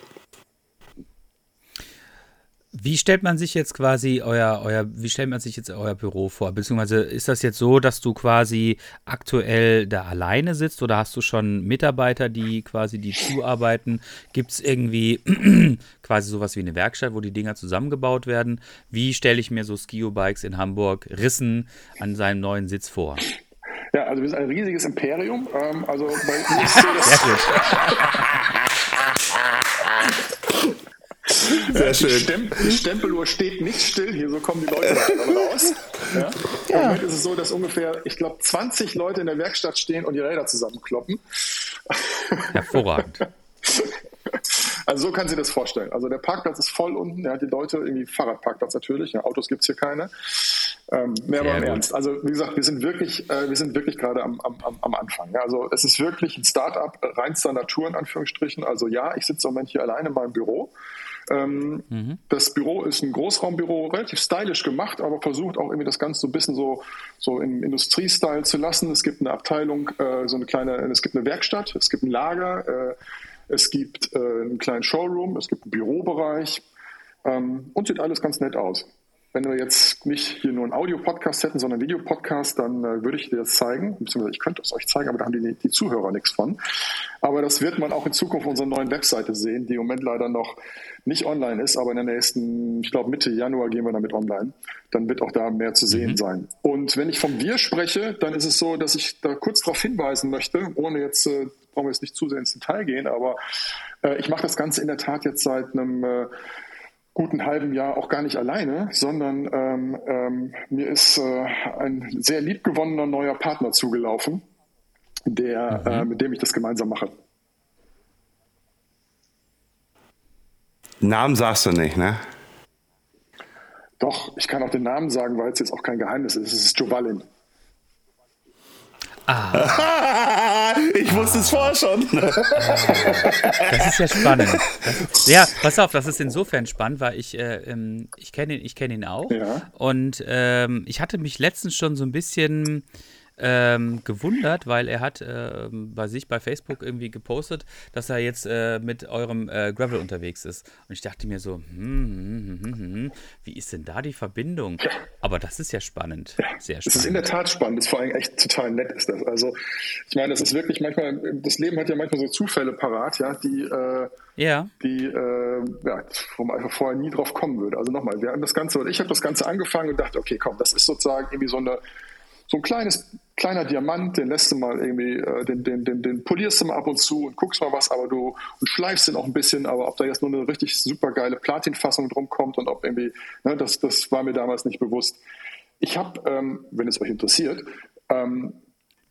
Wie stellt man sich jetzt quasi euer, euer, wie stellt man sich jetzt euer Büro vor? Beziehungsweise ist das jetzt so, dass du quasi aktuell da alleine sitzt oder hast du schon Mitarbeiter, die quasi die zuarbeiten? Gibt es irgendwie quasi sowas wie eine Werkstatt, wo die Dinger zusammengebaut werden? Wie stelle ich mir so Skio-Bikes in Hamburg Rissen an seinem neuen Sitz vor? Ja, also wir sind ein riesiges Imperium. Ähm, also bei ist Sehr Die, schön. Stemp Stempeluhr steht nicht still, hier so kommen die Leute raus. Ja? Im Moment ist es so, dass ungefähr, ich glaube, 20 Leute in der Werkstatt stehen und die Räder zusammenkloppen. Hervorragend. Also so kann sie das vorstellen. Also der Parkplatz ist voll unten, ja, die Leute, irgendwie Fahrradparkplatz natürlich, ja, Autos gibt's hier keine. Ähm, mehr aber im. Ernst. Also wie gesagt, wir sind wirklich, äh, wir sind wirklich gerade am, am, am- am Anfang. Ja. Also es ist wirklich ein Start-up reinster Natur in Anführungsstrichen. Also ja, ich sitze im Moment hier alleine in meinem Büro. Ähm, Das Büro ist ein Großraumbüro, relativ stylisch gemacht, aber versucht auch irgendwie das Ganze so ein bisschen so, so im Industriestyle zu lassen. Es gibt eine Abteilung, äh, so eine kleine, es gibt eine Werkstatt, es gibt ein Lager, äh, es gibt äh, einen kleinen Showroom, es gibt einen Bürobereich ähm, und sieht alles ganz nett aus. Wenn wir jetzt nicht hier nur einen Audio-Podcast hätten, sondern einen Videopodcast, dann äh, würde ich dir das zeigen. Beziehungsweise ich könnte es euch zeigen, aber da haben die, die Zuhörer nichts von. Aber das wird man auch in Zukunft auf unserer neuen Webseite sehen, die im Moment leider noch nicht online ist, aber in der nächsten, ich glaube Mitte Januar gehen wir damit online. Dann wird auch da mehr zu sehen mhm. sein. Und wenn ich vom Wir spreche, dann ist es so, dass ich da kurz darauf hinweisen möchte, ohne jetzt, äh, brauchen wir jetzt nicht zu sehr ins Detail gehen, aber äh, ich mache das Ganze in der Tat jetzt seit einem äh, guten halben Jahr auch gar nicht alleine, sondern ähm, ähm, mir ist äh, ein sehr liebgewonnener neuer Partner zugelaufen, der, mhm. äh, mit dem ich das gemeinsam mache. Namen sagst du nicht, ne? Doch, ich kann auch den Namen sagen, weil es jetzt auch kein Geheimnis ist. Es ist Jovalin. Ah. ich wusste ah. es vorher schon. Das ist ja spannend. Ist, ja, pass auf, das ist insofern spannend, weil ich, äh, ähm, ich kenne ihn, kenn ihn auch. Ja. Und ähm, ich hatte mich letztens schon so ein bisschen ähm, gewundert, weil er hat äh, bei sich bei Facebook irgendwie gepostet, dass er jetzt äh, mit eurem äh, Gravel unterwegs ist. Und ich dachte mir so, hm, hm, hm, hm, wie ist denn da die Verbindung? Aber das ist ja spannend. Sehr spannend. Es ist in der Tat spannend. Ist vor allem echt total nett ist das. Also ich meine, das ist wirklich manchmal, das Leben hat ja manchmal so Zufälle parat, ja, die ja. die äh, ja, wo man einfach vorher nie drauf kommen würde. Also nochmal, wir haben das Ganze, ich habe das Ganze angefangen und dachte, okay, komm, das ist sozusagen irgendwie so eine so ein kleines, kleiner Diamant, den lässt du mal irgendwie, äh, den, den, den, den polierst du mal ab und zu und guckst mal was, aber du und schleifst den auch ein bisschen, aber ob da jetzt nur eine richtig super geile Platinfassung drum kommt und ob irgendwie, ne, das, das war mir damals nicht bewusst. Ich habe, ähm, wenn es euch interessiert, ähm,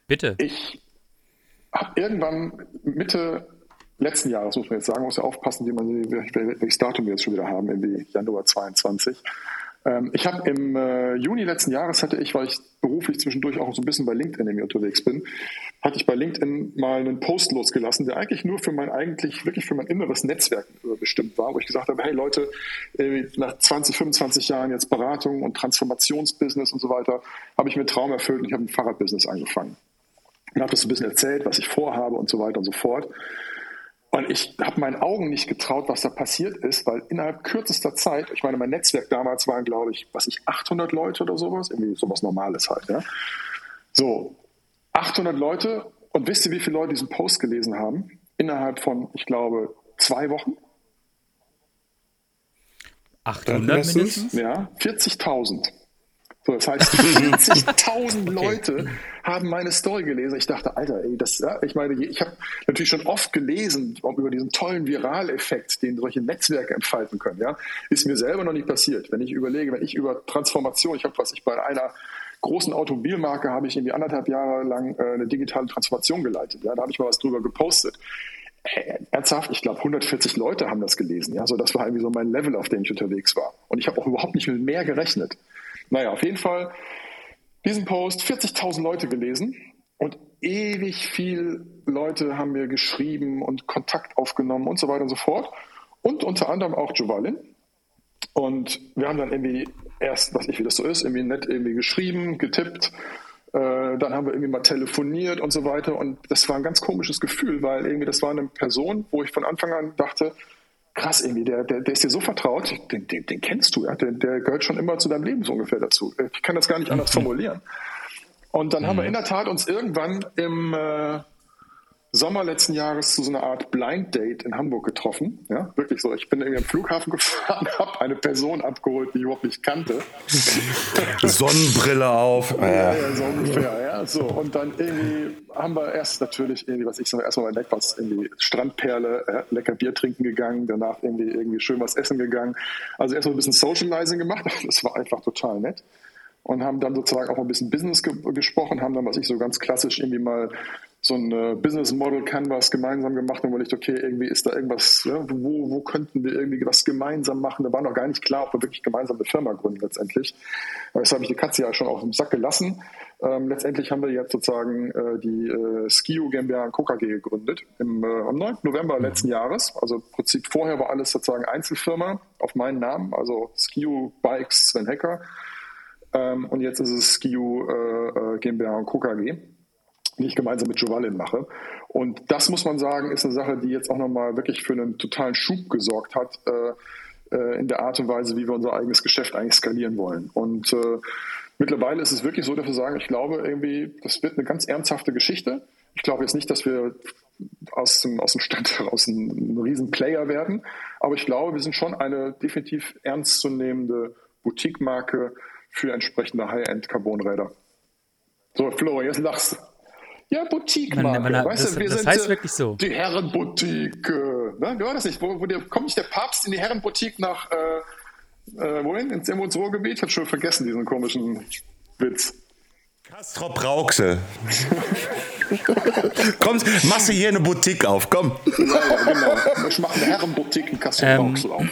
bitte. Ich habe irgendwann Mitte letzten Jahres, muss man jetzt sagen, muss ja aufpassen, wie man, welches Datum wir jetzt schon wieder haben, irgendwie Januar 22, ähm, ich habe im äh, Juni letzten Jahres hatte ich, weil ich beruflich zwischendurch auch so ein bisschen bei LinkedIn irgendwie unterwegs bin, hatte ich bei LinkedIn mal einen Post losgelassen, der eigentlich nur für mein eigentlich wirklich für mein inneres Netzwerk bestimmt war, wo ich gesagt habe, hey Leute, nach 20, 25 Jahren jetzt Beratung und Transformationsbusiness und so weiter, habe ich mir Traum erfüllt und ich habe ein Fahrradbusiness angefangen. Und habe das so ein bisschen erzählt, was ich vorhabe und so weiter und so fort. Und ich habe meinen Augen nicht getraut, was da passiert ist, weil innerhalb kürzester Zeit, ich meine, mein Netzwerk damals waren, glaube ich, was ich, 800 Leute oder sowas, irgendwie sowas Normales halt, ja. So, 800 Leute und wisst ihr, wie viele Leute diesen Post gelesen haben? Innerhalb von, ich glaube, zwei Wochen? 800 mindestens? Ja, 40.000. So, das heißt, 40.000 Leute okay. Haben meine Story gelesen. Ich dachte, Alter, ey, das, ja, ich meine, ich habe natürlich schon oft gelesen über diesen tollen Viraleffekt, den solche Netzwerke entfalten können. Ja, ist mir selber noch nicht passiert. Wenn ich überlege, wenn ich über Transformation, ich habe was ich bei einer großen Automobilmarke habe ich irgendwie anderthalb Jahre lang äh, eine digitale Transformation geleitet. Ja, da habe ich mal was drüber gepostet. Äh, ernsthaft, ich glaube 140 Leute haben das gelesen. Ja, so das war irgendwie so mein Level, auf dem ich unterwegs war. Und ich habe auch überhaupt nicht mit mehr gerechnet. Naja, auf jeden Fall diesen Post 40.000 Leute gelesen und ewig viel Leute haben mir geschrieben und Kontakt aufgenommen und so weiter und so fort. Und unter anderem auch Jovalin. Und wir haben dann irgendwie erst, was ich wie das so ist, irgendwie nett irgendwie geschrieben, getippt. Äh, dann haben wir irgendwie mal telefoniert und so weiter. Und das war ein ganz komisches Gefühl, weil irgendwie das war eine Person, wo ich von Anfang an dachte, krass irgendwie, der, der, der ist dir so vertraut, den, den, den kennst du, ja? der, der gehört schon immer zu deinem Leben so ungefähr dazu. Ich kann das gar nicht anders formulieren. Und dann mhm. haben wir mhm. in der Tat uns irgendwann im äh, Sommer letzten Jahres zu so einer Art Blind Date in Hamburg getroffen. Ja, wirklich so. Ich bin irgendwie am Flughafen gefahren, habe eine Person abgeholt, die ich überhaupt nicht kannte. Sonnenbrille auf. Ja, ja, so ungefähr, ja. So. Und dann irgendwie haben wir erst natürlich irgendwie, was ich sage, erstmal bei was, irgendwie Strandperle, äh, lecker Bier trinken gegangen, danach irgendwie, irgendwie schön was essen gegangen. Also erstmal ein bisschen Socializing gemacht. Das war einfach total nett und haben dann sozusagen auch ein bisschen Business ge gesprochen, haben dann, was ich so ganz klassisch irgendwie mal so ein äh, Business Model Canvas gemeinsam gemacht und überlegt, okay, irgendwie ist da irgendwas, ja, wo, wo könnten wir irgendwie was gemeinsam machen? Da war noch gar nicht klar, ob wir wirklich gemeinsam eine Firma gründen letztendlich. Das habe ich die Katze ja schon auf dem Sack gelassen. Ähm, letztendlich haben wir jetzt sozusagen äh, die äh, Skio GmbH und Coca G gegründet im, äh, am 9. November mhm. letzten Jahres. Also im Prinzip vorher war alles sozusagen Einzelfirma auf meinen Namen, also Skio Bikes Sven Hecker. Ähm, und jetzt ist es Skio äh, äh GmbH und Coca G die ich gemeinsam mit Jovalin mache. Und das muss man sagen, ist eine Sache, die jetzt auch nochmal wirklich für einen totalen Schub gesorgt hat. Äh, äh, in der Art und Weise, wie wir unser eigenes Geschäft eigentlich skalieren wollen. Und äh, mittlerweile ist es wirklich so, dass wir sagen, ich glaube irgendwie, das wird eine ganz ernsthafte Geschichte. Ich glaube jetzt nicht, dass wir aus dem, aus dem Stand heraus ein, ein Riesenplayer werden, aber ich glaube, wir sind schon eine definitiv ernstzunehmende Boutique-Marke für entsprechende High-End-Carbonräder. So, Flo, jetzt lachst du. Ja, Boutique-Marke. Weißt das, du, wir das sind heißt wirklich so. Die Herrenboutique. Ne? Du das nicht. Wo, wo der, kommt nicht der Papst in die Herrenboutique nach, äh, äh, wohin? Ins, ins Ruhrgebiet? Ich habe schon vergessen, diesen komischen Witz. Kastrop Rauxel. komm, machst du hier eine Boutique auf, komm. Ja, ja genau. Ich mache eine Herrenboutique in Kastrop Rauxel ähm, auf.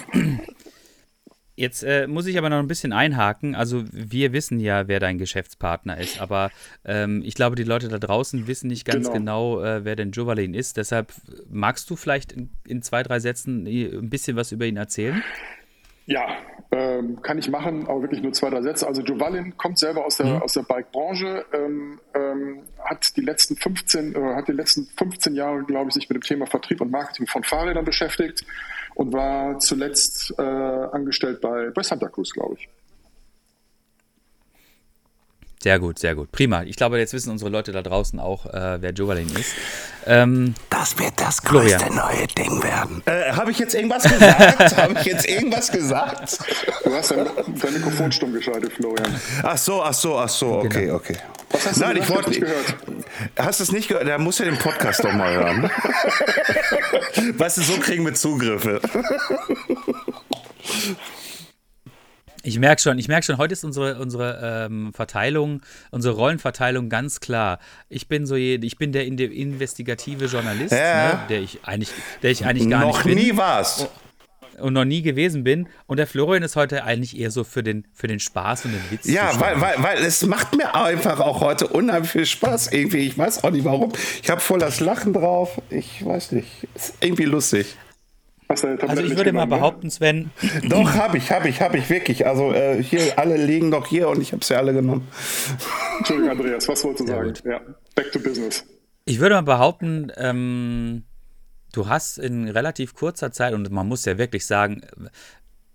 Jetzt äh, muss ich aber noch ein bisschen einhaken. Also wir wissen ja, wer dein Geschäftspartner ist, aber ähm, ich glaube, die Leute da draußen wissen nicht ganz genau, genau äh, wer denn Jovalin ist. Deshalb magst du vielleicht in, in, zwei, drei Sätzen ein bisschen was über ihn erzählen? Ja, ähm, kann ich machen, aber wirklich nur zwei, drei Sätze. Also Jovalin kommt selber aus der, mhm. aus der Bike-Branche, ähm, ähm, hat die letzten 15, äh, hat die letzten 15 Jahre, glaube ich, sich mit dem Thema Vertrieb und Marketing von Fahrrädern beschäftigt und war zuletzt äh, angestellt bei, bei Santa Cruz, glaube ich. Sehr gut, sehr gut. Prima. Ich glaube, jetzt wissen unsere Leute da draußen auch, äh, wer Jovalin ist. Ähm, das wird das größte Florian. neue Ding werden. Äh, Habe ich jetzt irgendwas gesagt? Habe ich jetzt irgendwas gesagt? Du hast dein, dein Mikrofon stumm geschaltet, Florian. Ach so, ach so, ach so. Okay, genau. okay. Was hast du Nein, ich wollte nicht gehört. Hast du es nicht gehört? Da muss ja den Podcast doch mal hören. weißt du, so kriegen wir Zugriffe. Ich merke schon, ich merke schon, heute ist unsere, unsere ähm, Verteilung, unsere Rollenverteilung ganz klar. Ich bin so ich bin der investigative Journalist, ja. ne, der ich eigentlich, der ich eigentlich gar noch nicht bin. Noch nie warst. Und noch nie gewesen bin. Und der Florian ist heute eigentlich eher so für den, für den Spaß und den Witz. Ja, weil, weil, weil es macht mir einfach auch heute unheimlich viel Spaß irgendwie. Ich weiß auch nicht warum. Ich habe voll das Lachen drauf. Ich weiß nicht. Ist irgendwie lustig. Also ich würde mal behaupten, Sven. Doch, habe ich, habe ich, habe ich wirklich. Also äh, hier, alle liegen doch hier und ich habe sie alle genommen. Entschuldigung, Andreas, was wolltest du sagen? Ja, back to business. Ich würde mal behaupten, ähm, du hast in relativ kurzer Zeit, und man muss ja wirklich sagen,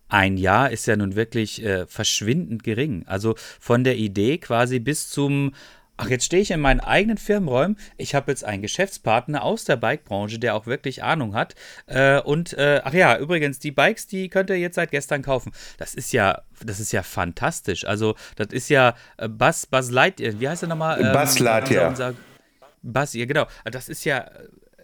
ein Jahr ist ja nun wirklich äh, verschwindend gering. Also von der Idee quasi bis zum ach, jetzt stehe ich in meinen eigenen Firmenräumen, ich habe jetzt einen Geschäftspartner aus der Bikebranche, der auch wirklich Ahnung hat. Äh, und äh, ach ja, übrigens, die Bikes, die könnt ihr jetzt seit gestern kaufen. Das ist ja, das ist ja fantastisch. Also, das ist ja äh, Buzz, Buzz Lightyear, wie heißt er nochmal? Ähm, Buzz Lightyear. Buzz, ja, genau. Das ist ja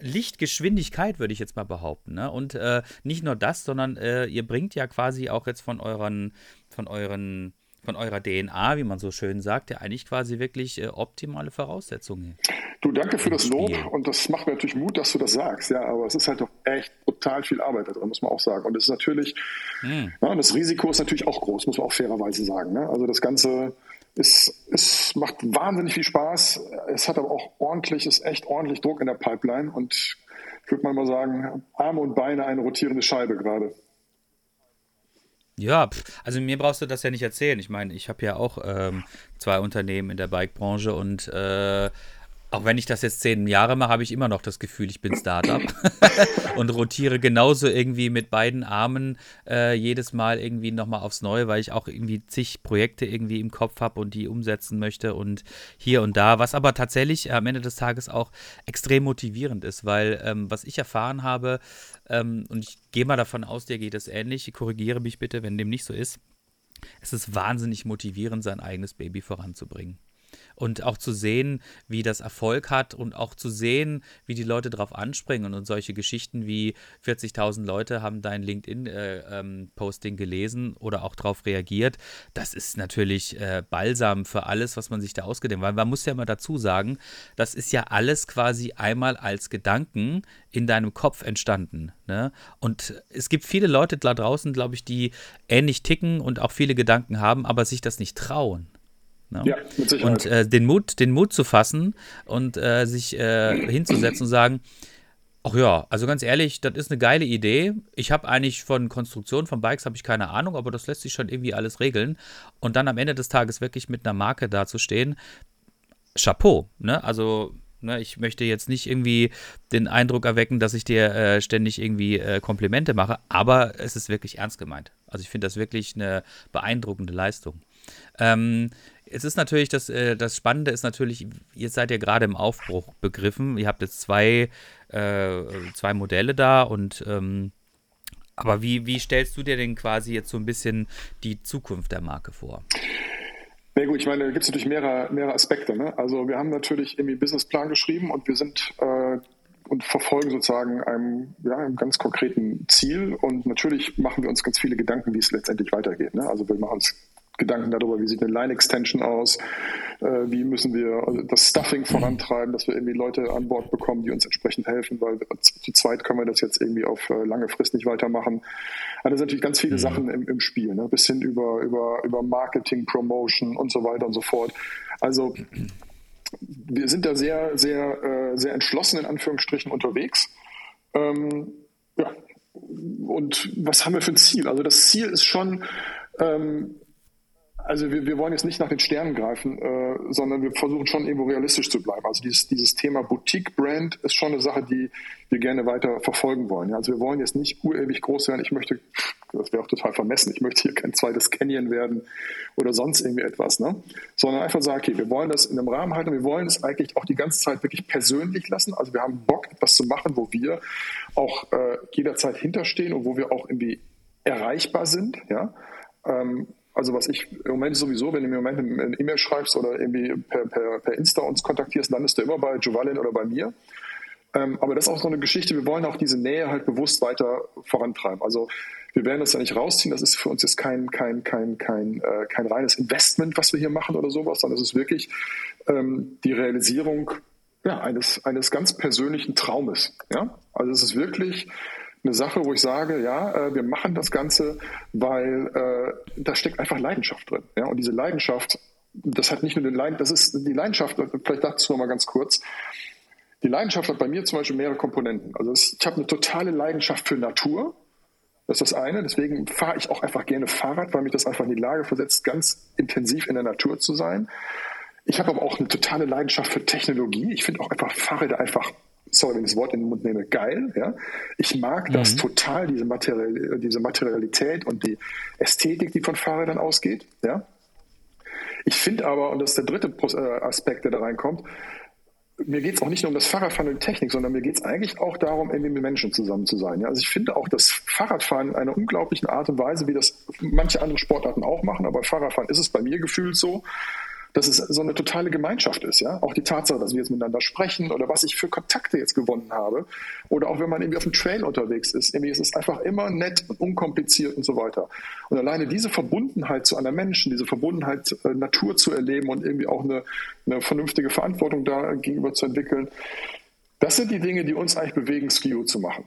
Lichtgeschwindigkeit, würde ich jetzt mal behaupten. Ne? Und äh, nicht nur das, sondern äh, ihr bringt ja quasi auch jetzt von euren, von euren von eurer DNA, wie man so schön sagt, ja eigentlich quasi wirklich äh, optimale Voraussetzungen. Du, danke für das Lob und das macht mir natürlich Mut, dass du das sagst, ja, aber es ist halt doch echt total viel Arbeit da drin, muss man auch sagen. Und es ist natürlich, hm. ja, das Risiko ist natürlich auch groß, muss man auch fairerweise sagen. Ne? Also das Ganze ist, es macht wahnsinnig viel Spaß, es hat aber auch ordentlich, ist echt ordentlich Druck in der Pipeline und ich würde mal sagen, Arme und Beine eine rotierende Scheibe gerade. Ja, also mir brauchst du das ja nicht erzählen. Ich meine, ich habe ja auch ähm, zwei Unternehmen in der Bike-Branche und äh, auch wenn ich das jetzt zehn Jahre mache, habe ich immer noch das Gefühl, ich bin Startup und rotiere genauso irgendwie mit beiden Armen äh, jedes Mal irgendwie nochmal aufs Neue, weil ich auch irgendwie zig Projekte irgendwie im Kopf habe und die umsetzen möchte und hier und da, was aber tatsächlich am Ende des Tages auch extrem motivierend ist, weil ähm, was ich erfahren habe, ähm, und ich gehe mal davon aus, dir geht es ähnlich, ich korrigiere mich bitte, wenn dem nicht so ist, es ist wahnsinnig motivierend, sein eigenes Baby voranzubringen und auch zu sehen, wie das Erfolg hat und auch zu sehen, wie die Leute darauf anspringen und solche Geschichten wie 40.000 Leute haben dein LinkedIn-Posting äh, ähm, gelesen oder auch darauf reagiert. Das ist natürlich äh, Balsam für alles, was man sich da ausgedenkt. Weil man muss ja immer dazu sagen, das ist ja alles quasi einmal als Gedanken in deinem Kopf entstanden. Ne? Und es gibt viele Leute da draußen, glaube ich, die ähnlich ticken und auch viele Gedanken haben, aber sich das nicht trauen. Ne? Ja, mit Sicherheit. Und äh, den, Mut, den Mut zu fassen und äh, sich äh, hinzusetzen und sagen, ach ja, also ganz ehrlich, das ist eine geile Idee. Ich habe eigentlich von Konstruktion von Bikes habe ich keine Ahnung, aber das lässt sich schon irgendwie alles regeln. Und dann am Ende des Tages wirklich mit einer Marke dazustehen, Chapeau. Ne? Also Ne, ich möchte jetzt nicht irgendwie den Eindruck erwecken, dass ich dir äh, ständig irgendwie äh, Komplimente mache, aber es ist wirklich ernst gemeint. Also ich finde das wirklich eine beeindruckende Leistung. Ähm, es ist natürlich, das, äh, das Spannende ist natürlich, ihr seid ja gerade im Aufbruch begriffen. Ihr habt jetzt zwei, äh, zwei Modelle da und ähm, aber wie, wie stellst du dir denn quasi jetzt so ein bisschen die Zukunft der Marke vor? Na gut, ich meine, da gibt es natürlich mehrere, mehrere Aspekte. Ne? Also wir haben natürlich irgendwie einen Businessplan geschrieben und wir sind äh, und verfolgen sozusagen einem, ja, einem ganz konkreten Ziel. Und natürlich machen wir uns ganz viele Gedanken, wie es letztendlich weitergeht. Ne? Also wir machen uns Gedanken darüber, wie sieht eine Line-Extension aus, äh, wie müssen wir das Stuffing vorantreiben, dass wir irgendwie Leute an Bord bekommen, die uns entsprechend helfen, weil zu zweit können wir das jetzt irgendwie auf äh, lange Frist nicht weitermachen. Also da sind natürlich ganz viele mhm. Sachen im, im Spiel, ne? bis hin über, über, über Marketing, Promotion und so weiter und so fort. Also wir sind da sehr, sehr, äh, sehr entschlossen in Anführungsstrichen unterwegs. Ähm, ja. Und was haben wir für ein Ziel? Also das Ziel ist schon, ähm, also wir, wir wollen jetzt nicht nach den Sternen greifen, äh, sondern wir versuchen schon irgendwo realistisch zu bleiben. Also dieses, dieses Thema Boutique-Brand ist schon eine Sache, die wir gerne weiter verfolgen wollen. Ja, also wir wollen jetzt nicht urewig groß werden. Ich möchte, das wäre auch total vermessen, ich möchte hier kein zweites Canyon werden oder sonst irgendwie etwas, ne? sondern einfach sagen, okay, wir wollen das in einem Rahmen halten. Wir wollen es eigentlich auch die ganze Zeit wirklich persönlich lassen. Also wir haben Bock, etwas zu machen, wo wir auch äh, jederzeit hinterstehen und wo wir auch irgendwie erreichbar sind. Ja. Ähm, also was ich im Moment sowieso, wenn du mir im Moment eine E-Mail schreibst oder irgendwie per, per, per Insta uns kontaktierst, landest du immer bei Jovalin oder bei mir. Ähm, aber das ist auch so eine Geschichte, wir wollen auch diese Nähe halt bewusst weiter vorantreiben. Also wir werden das ja nicht rausziehen, das ist für uns jetzt kein, kein, kein, kein, äh, kein reines Investment, was wir hier machen oder sowas, sondern es ist wirklich ähm, die Realisierung ja, eines, eines ganz persönlichen Traumes. Ja? Also es ist wirklich eine Sache, wo ich sage, ja, äh, wir machen das Ganze, weil äh, da steckt einfach Leidenschaft drin. Ja? Und diese Leidenschaft, das hat nicht nur den Leid, das ist die Leidenschaft, vielleicht dazu noch mal ganz kurz. Die Leidenschaft hat bei mir zum Beispiel mehrere Komponenten. Also ich habe eine totale Leidenschaft für Natur. Das ist das eine. Deswegen fahre ich auch einfach gerne Fahrrad, weil mich das einfach in die Lage versetzt, ganz intensiv in der Natur zu sein. Ich habe aber auch eine totale Leidenschaft für Technologie. Ich finde auch einfach Fahrräder einfach sorry, wenn ich das Wort in den Mund nehme, geil. Ja? Ich mag mhm. das total, diese, Material, diese Materialität und die Ästhetik, die von Fahrrädern ausgeht. Ja? Ich finde aber, und das ist der dritte äh, Aspekt, der da reinkommt, mir geht es auch nicht nur um das Fahrradfahren und Technik, sondern mir geht es eigentlich auch darum, irgendwie mit Menschen zusammen zu sein. Ja? Also ich finde auch das Fahrradfahren in einer unglaublichen Art und Weise, wie das manche andere Sportarten auch machen, aber Fahrradfahren ist es bei mir gefühlt so, dass es so eine totale Gemeinschaft ist, ja. Auch die Tatsache, dass wir jetzt miteinander sprechen oder was ich für Kontakte jetzt gewonnen habe. Oder auch wenn man irgendwie auf dem Trail unterwegs ist, irgendwie ist es einfach immer nett und unkompliziert und so weiter. Und alleine diese Verbundenheit zu anderen Menschen, diese Verbundenheit äh, Natur zu erleben und irgendwie auch eine, eine vernünftige Verantwortung da gegenüber zu entwickeln, das sind die Dinge, die uns eigentlich bewegen, Skio zu machen.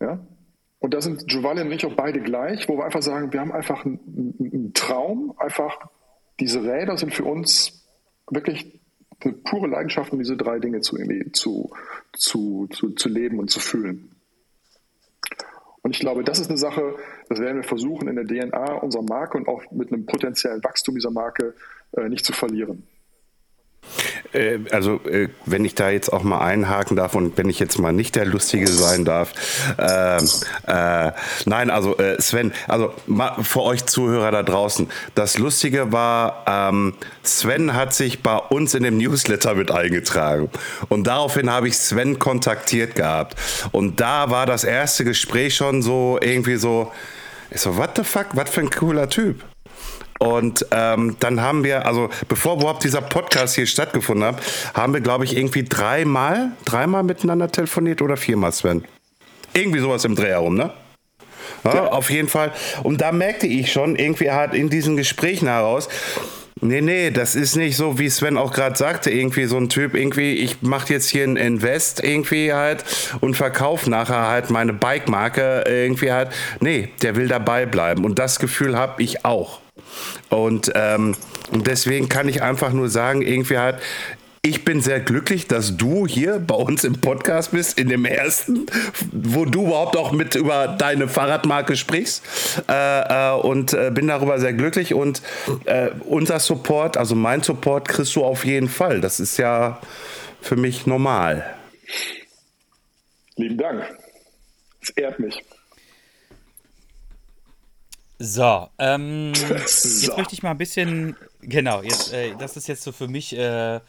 Ja? Und da sind Giovanni und ich auch beide gleich, wo wir einfach sagen, wir haben einfach einen, einen Traum, einfach diese Räder sind für uns wirklich eine pure Leidenschaft, um diese drei Dinge zu, zu, zu, zu, zu leben und zu fühlen. Und ich glaube, das ist eine Sache, das werden wir versuchen, in der DNA unserer Marke und auch mit einem potenziellen Wachstum dieser Marke äh, nicht zu verlieren. Äh, also, äh, wenn ich da jetzt auch mal einhaken darf und wenn ich jetzt mal nicht der Lustige sein darf. Äh, äh, nein, also äh, Sven, also für euch Zuhörer da draußen. Das Lustige war, ähm, Sven hat sich bei uns in dem Newsletter mit eingetragen. Und daraufhin habe ich Sven kontaktiert gehabt. Und da war das erste Gespräch schon so irgendwie so, ich so, what the fuck, was für ein cooler Typ. Und ähm, dann haben wir, also bevor überhaupt dieser Podcast hier stattgefunden hat, haben wir, glaube ich, irgendwie dreimal, dreimal miteinander telefoniert oder viermal, Sven. Irgendwie sowas im Dreh herum, ne? Ja, ja. Auf jeden Fall. Und da merkte ich schon, irgendwie halt in diesen Gesprächen heraus, Nee, nee, das ist nicht so, wie Sven auch gerade sagte, irgendwie so ein Typ, irgendwie, ich mache jetzt hier ein Invest irgendwie halt und verkaufe nachher halt meine Bike-Marke irgendwie halt. Nee, der will dabei bleiben. Und das Gefühl habe ich auch. Und, ähm, deswegen kann ich einfach nur sagen, irgendwie halt, ich bin sehr glücklich, dass du hier bei uns im Podcast bist, in dem ersten, wo du überhaupt auch mit über deine Fahrradmarke sprichst. Äh, äh, und äh, bin darüber sehr glücklich. Und äh, unser Support, also mein Support, kriegst du auf jeden Fall. Das ist ja, für mich normal. Lieben Dank. Es ehrt mich. So, ähm, So. jetzt möchte ich mal ein bisschen, genau, jetzt, äh, das ist jetzt so für mich, äh,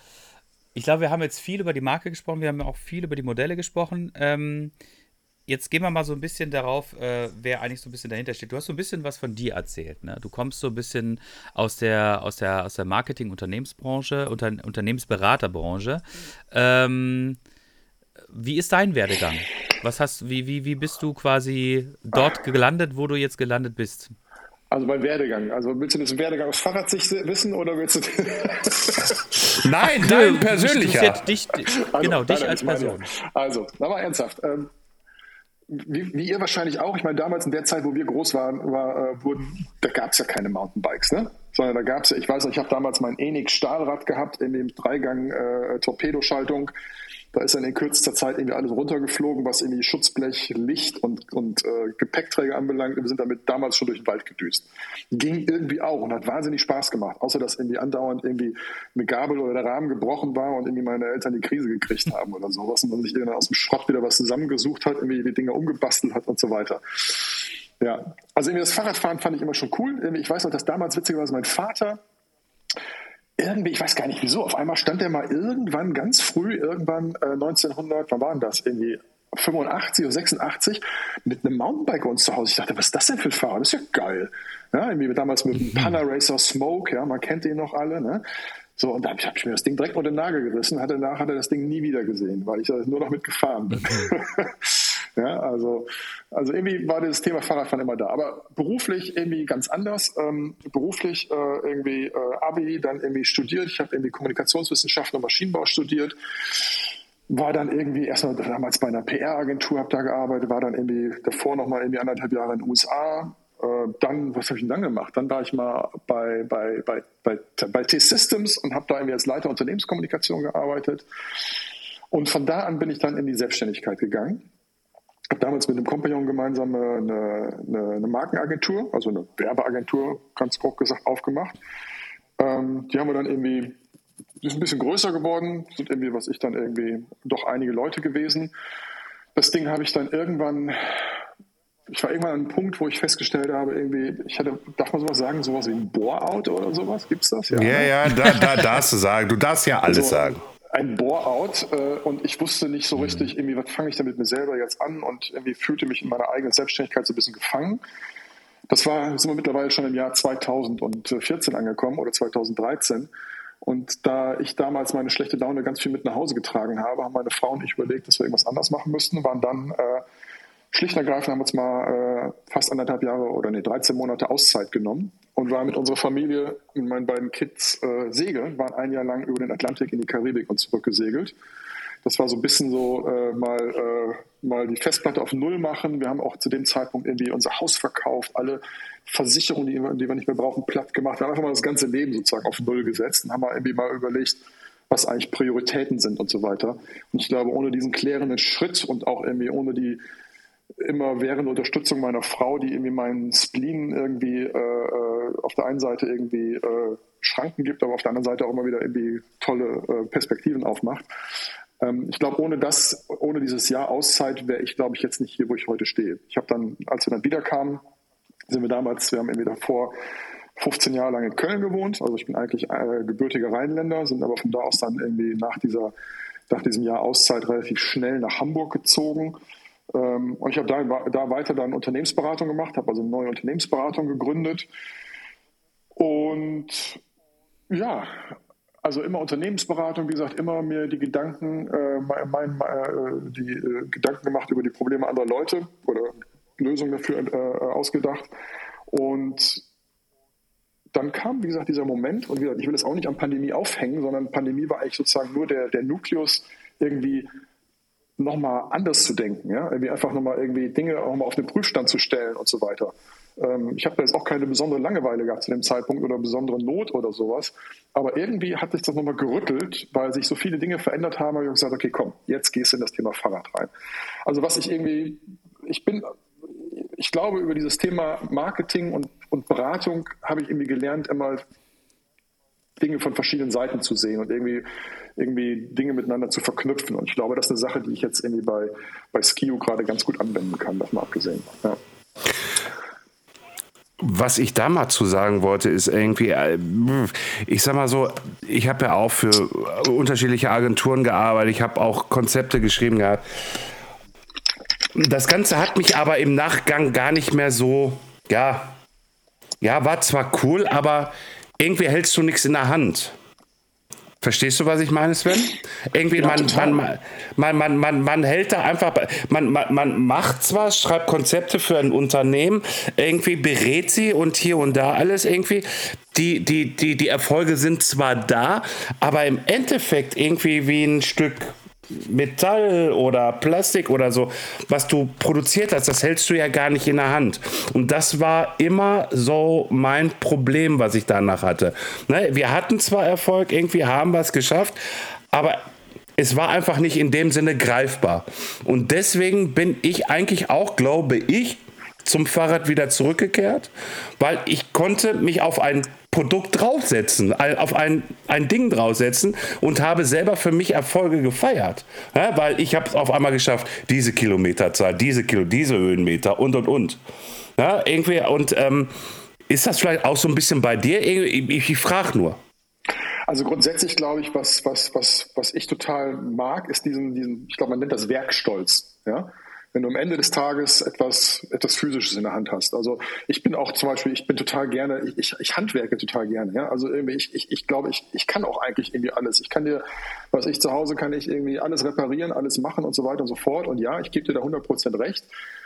ich glaube, wir haben jetzt viel über die Marke gesprochen, wir haben auch viel über die Modelle gesprochen. Ähm, jetzt gehen wir mal so ein bisschen darauf, äh, wer eigentlich so ein bisschen dahinter steht. Du hast so ein bisschen was von dir erzählt, ne? Du kommst so ein bisschen aus der, aus der, aus der Marketing-Unternehmensbranche, Unter Unternehmensberaterbranche. Ähm, wie ist dein Werdegang? Was hast, wie, wie, wie bist du quasi dort gelandet, wo du jetzt gelandet bist? Also mein Werdegang. Also willst du das Werdegang aus Fahrradsicht wissen oder willst du. Nein, dein Mich persönlicher. Dich, Also, genau, nein, dich nein, als Person. Also, aber ernsthaft. Ähm, wie, wie ihr wahrscheinlich auch, ich meine, damals in der Zeit, wo wir groß waren, war, äh, wurden, da gab es ja keine Mountainbikes, ne? Sondern da gab es ja, ich weiß noch, ich habe damals mein Enig Stahlrad gehabt in dem Dreigang äh, Torpedoschaltung. Da ist dann in kürzester Zeit irgendwie alles runtergeflogen, was irgendwie Schutzblech, Licht und, und äh, Gepäckträger anbelangt. Wir sind damit damals schon durch den Wald gedüst. Ging irgendwie auch und hat wahnsinnig Spaß gemacht. Außer, dass irgendwie andauernd irgendwie eine Gabel oder der Rahmen gebrochen war und irgendwie meine Eltern die Krise gekriegt haben oder sowas. Und man sich irgendwann aus dem Schrott wieder was zusammengesucht hat, irgendwie die Dinge umgebastelt hat und so weiter. Ja, also irgendwie das Fahrradfahren fand ich immer schon cool. Irgendwie, Ich weiß noch, dass damals witzigerweise mein Vater irgendwie, ich weiß gar nicht wieso, auf einmal stand er mal irgendwann ganz früh, irgendwann äh, 1900, wann war denn das? Irgendwie 85 oder 86 mit einem Mountainbike bei uns zu Hause. Ich dachte, was ist das denn für ein Fahrrad? Das ist ja geil. Ja, irgendwie damals mit dem Panna Racer Smoke, ja, man kennt den noch alle, ne? So, und dann habe ich mir das Ding direkt unter den Nagel gerissen, hatte danach hat er das Ding nie wieder gesehen, weil ich da nur noch mitgefahren bin. ja, also, also irgendwie war das Thema Fahrradfahren immer da. Aber beruflich irgendwie ganz anders. Ähm, beruflich äh, irgendwie äh, Abi, dann irgendwie studiert. Ich habe irgendwie Kommunikationswissenschaften und Maschinenbau studiert war dann irgendwie erstmal damals bei einer PR-Agentur, habe da gearbeitet, war dann irgendwie davor noch mal irgendwie anderthalb Jahre in den USA. Äh, dann, was habe ich denn dann gemacht? Dann war ich mal bei, bei, bei, bei, bei T-Systems und habe da irgendwie als Leiter Unternehmenskommunikation gearbeitet. Und von da an bin ich dann in die Selbstständigkeit gegangen. Habe damals mit einem Kompagnon gemeinsam eine, eine, eine Markenagentur, also eine Werbeagentur, ganz grob gesagt, aufgemacht. Ähm, die haben wir dann irgendwie die ist ein bisschen größer geworden, sind irgendwie, was ich dann irgendwie, doch einige Leute gewesen. Das Ding habe ich dann irgendwann, ich war irgendwann an einem Punkt, wo ich festgestellt habe, irgendwie, ich hatte, darf man sowas sagen, sowas wie ein Bore-out oder sowas, gibt's das? Ja, ne? ja, da, da darfst du sagen. Du darfst ja alles So, sagen. Ein Bore-out äh, und ich wusste nicht so richtig, irgendwie, was fange ich damit mir selber jetzt an und irgendwie fühlte mich in meiner eigenen Selbstständigkeit so ein bisschen gefangen. Das war, sind wir mittlerweile schon im Jahr 2014 angekommen oder 2013. Und da ich damals meine schlechte Laune ganz viel mit nach Hause getragen habe, haben meine Frau und ich überlegt, dass wir irgendwas anders machen müssten, waren dann äh, schlicht und ergreifend haben wir uns mal äh, fast anderthalb Jahre oder nee, 13 Monate Auszeit genommen und waren mit unserer Familie und meinen beiden Kids äh, segeln, waren ein Jahr lang über den Atlantik in die Karibik und zurück gesegelt. Das war so ein bisschen so äh, mal, äh, mal die Festplatte auf Null machen. Wir haben auch zu dem Zeitpunkt irgendwie unser Haus verkauft, alle Versicherungen, die, die wir nicht mehr brauchen, platt gemacht. Wir haben einfach mal das ganze Leben sozusagen auf Null gesetzt und haben mal irgendwie mal überlegt, was eigentlich Prioritäten sind und so weiter. Und ich glaube, ohne diesen klärenden Schritt und auch irgendwie ohne die immer währende Unterstützung meiner Frau, die irgendwie meinen Spleen irgendwie äh, äh, auf der einen Seite irgendwie äh, Schranken gibt, aber auf der anderen Seite auch immer wieder irgendwie tolle äh, Perspektiven aufmacht. Ähm, ich glaube, ohne das, ohne dieses Jahr Auszeit wäre ich, glaube ich, jetzt nicht hier, wo ich heute stehe. Ich habe dann, als wir dann wiederkamen, sind wir damals, wir haben irgendwie davor 15 Jahre lang in Köln gewohnt. Also ich bin eigentlich äh, gebürtiger Rheinländer, sind aber von da aus dann irgendwie nach dieser, nach diesem Jahr Auszeit relativ schnell nach Hamburg gezogen. Ähm, und ich habe da, da weiter dann Unternehmensberatung gemacht, habe also eine neue Unternehmensberatung gegründet. Und ja, also immer Unternehmensberatung, wie gesagt, immer mir die Gedanken, äh, mein, äh, die äh, Gedanken gemacht über die Probleme anderer Leute oder Lösungen dafür äh, ausgedacht. Und dann kam, wie gesagt, dieser Moment, und wie gesagt, ich will es auch nicht an Pandemie aufhängen, sondern Pandemie war eigentlich sozusagen nur der, der Nukleus, irgendwie nochmal anders zu denken, ja, irgendwie einfach nochmal irgendwie Dinge auch mal auf den Prüfstand zu stellen und so weiter. Ähm, ich habe da jetzt auch keine besondere Langeweile gehabt zu dem Zeitpunkt oder besondere Not oder sowas, aber irgendwie hat sich das nochmal gerüttelt, weil sich so viele Dinge verändert haben, habe ich gesagt, okay, komm, jetzt gehst du in das Thema Fahrrad rein. Also was ich irgendwie, ich bin, ich glaube, über dieses Thema Marketing und, und Beratung habe ich irgendwie gelernt, immer Dinge von verschiedenen Seiten zu sehen und irgendwie, irgendwie Dinge miteinander zu verknüpfen. Und ich glaube, das ist eine Sache, die ich jetzt irgendwie bei, bei Skio gerade ganz gut anwenden kann, davon abgesehen. Ja. Was ich da mal zu sagen wollte, ist irgendwie, äh, ich sag mal so, ich habe ja auch für unterschiedliche Agenturen gearbeitet, ich habe auch Konzepte geschrieben gehabt. Das Ganze hat mich aber im Nachgang gar nicht mehr so, ja, ja, war zwar cool, aber irgendwie hältst du nichts in der Hand. Verstehst du, was ich meine, Sven? Irgendwie, ja, man, man, man, man, man, man hält da einfach, man, man, man macht zwar, schreibt Konzepte für ein Unternehmen, irgendwie berät sie und hier und da alles irgendwie. Die, die, die, die Erfolge sind zwar da, aber im Endeffekt irgendwie wie ein Stück Metall oder Plastik oder so, was du produziert hast, das hältst du ja gar nicht in der Hand. Und das war immer so mein Problem, was ich danach hatte. Ne? Wir hatten zwar Erfolg, irgendwie haben wir es geschafft, aber es war einfach nicht in dem Sinne greifbar. Und deswegen bin ich eigentlich auch, glaube ich, zum Fahrrad wieder zurückgekehrt, weil ich konnte mich auf ein Produkt draufsetzen, auf ein, ein Ding draufsetzen und habe selber für mich Erfolge gefeiert. Ja, weil ich habe es auf einmal geschafft, diese Kilometerzahl, diese Kilo, diese Höhenmeter und und und. Ja, irgendwie, und ähm, ist das vielleicht auch so ein bisschen bei dir? Ich, ich, frage nur. Also grundsätzlich glaube ich, was, was, was, was ich total mag, ist diesen, diesen ich glaube, man nennt das Werkstolz. Ja? Wenn du am Ende des Tages etwas, etwas Physisches in der Hand hast. Also ich bin auch zum Beispiel, ich bin total gerne, ich, ich, ich handwerke total gerne. Ja? Also irgendwie, ich, ich, ich glaube, ich, ich kann auch eigentlich irgendwie alles. Ich kann dir, was ich zu Hause kann ich irgendwie alles reparieren, alles machen und so weiter und so fort. Und ja, ich gebe dir da 100 Prozent recht.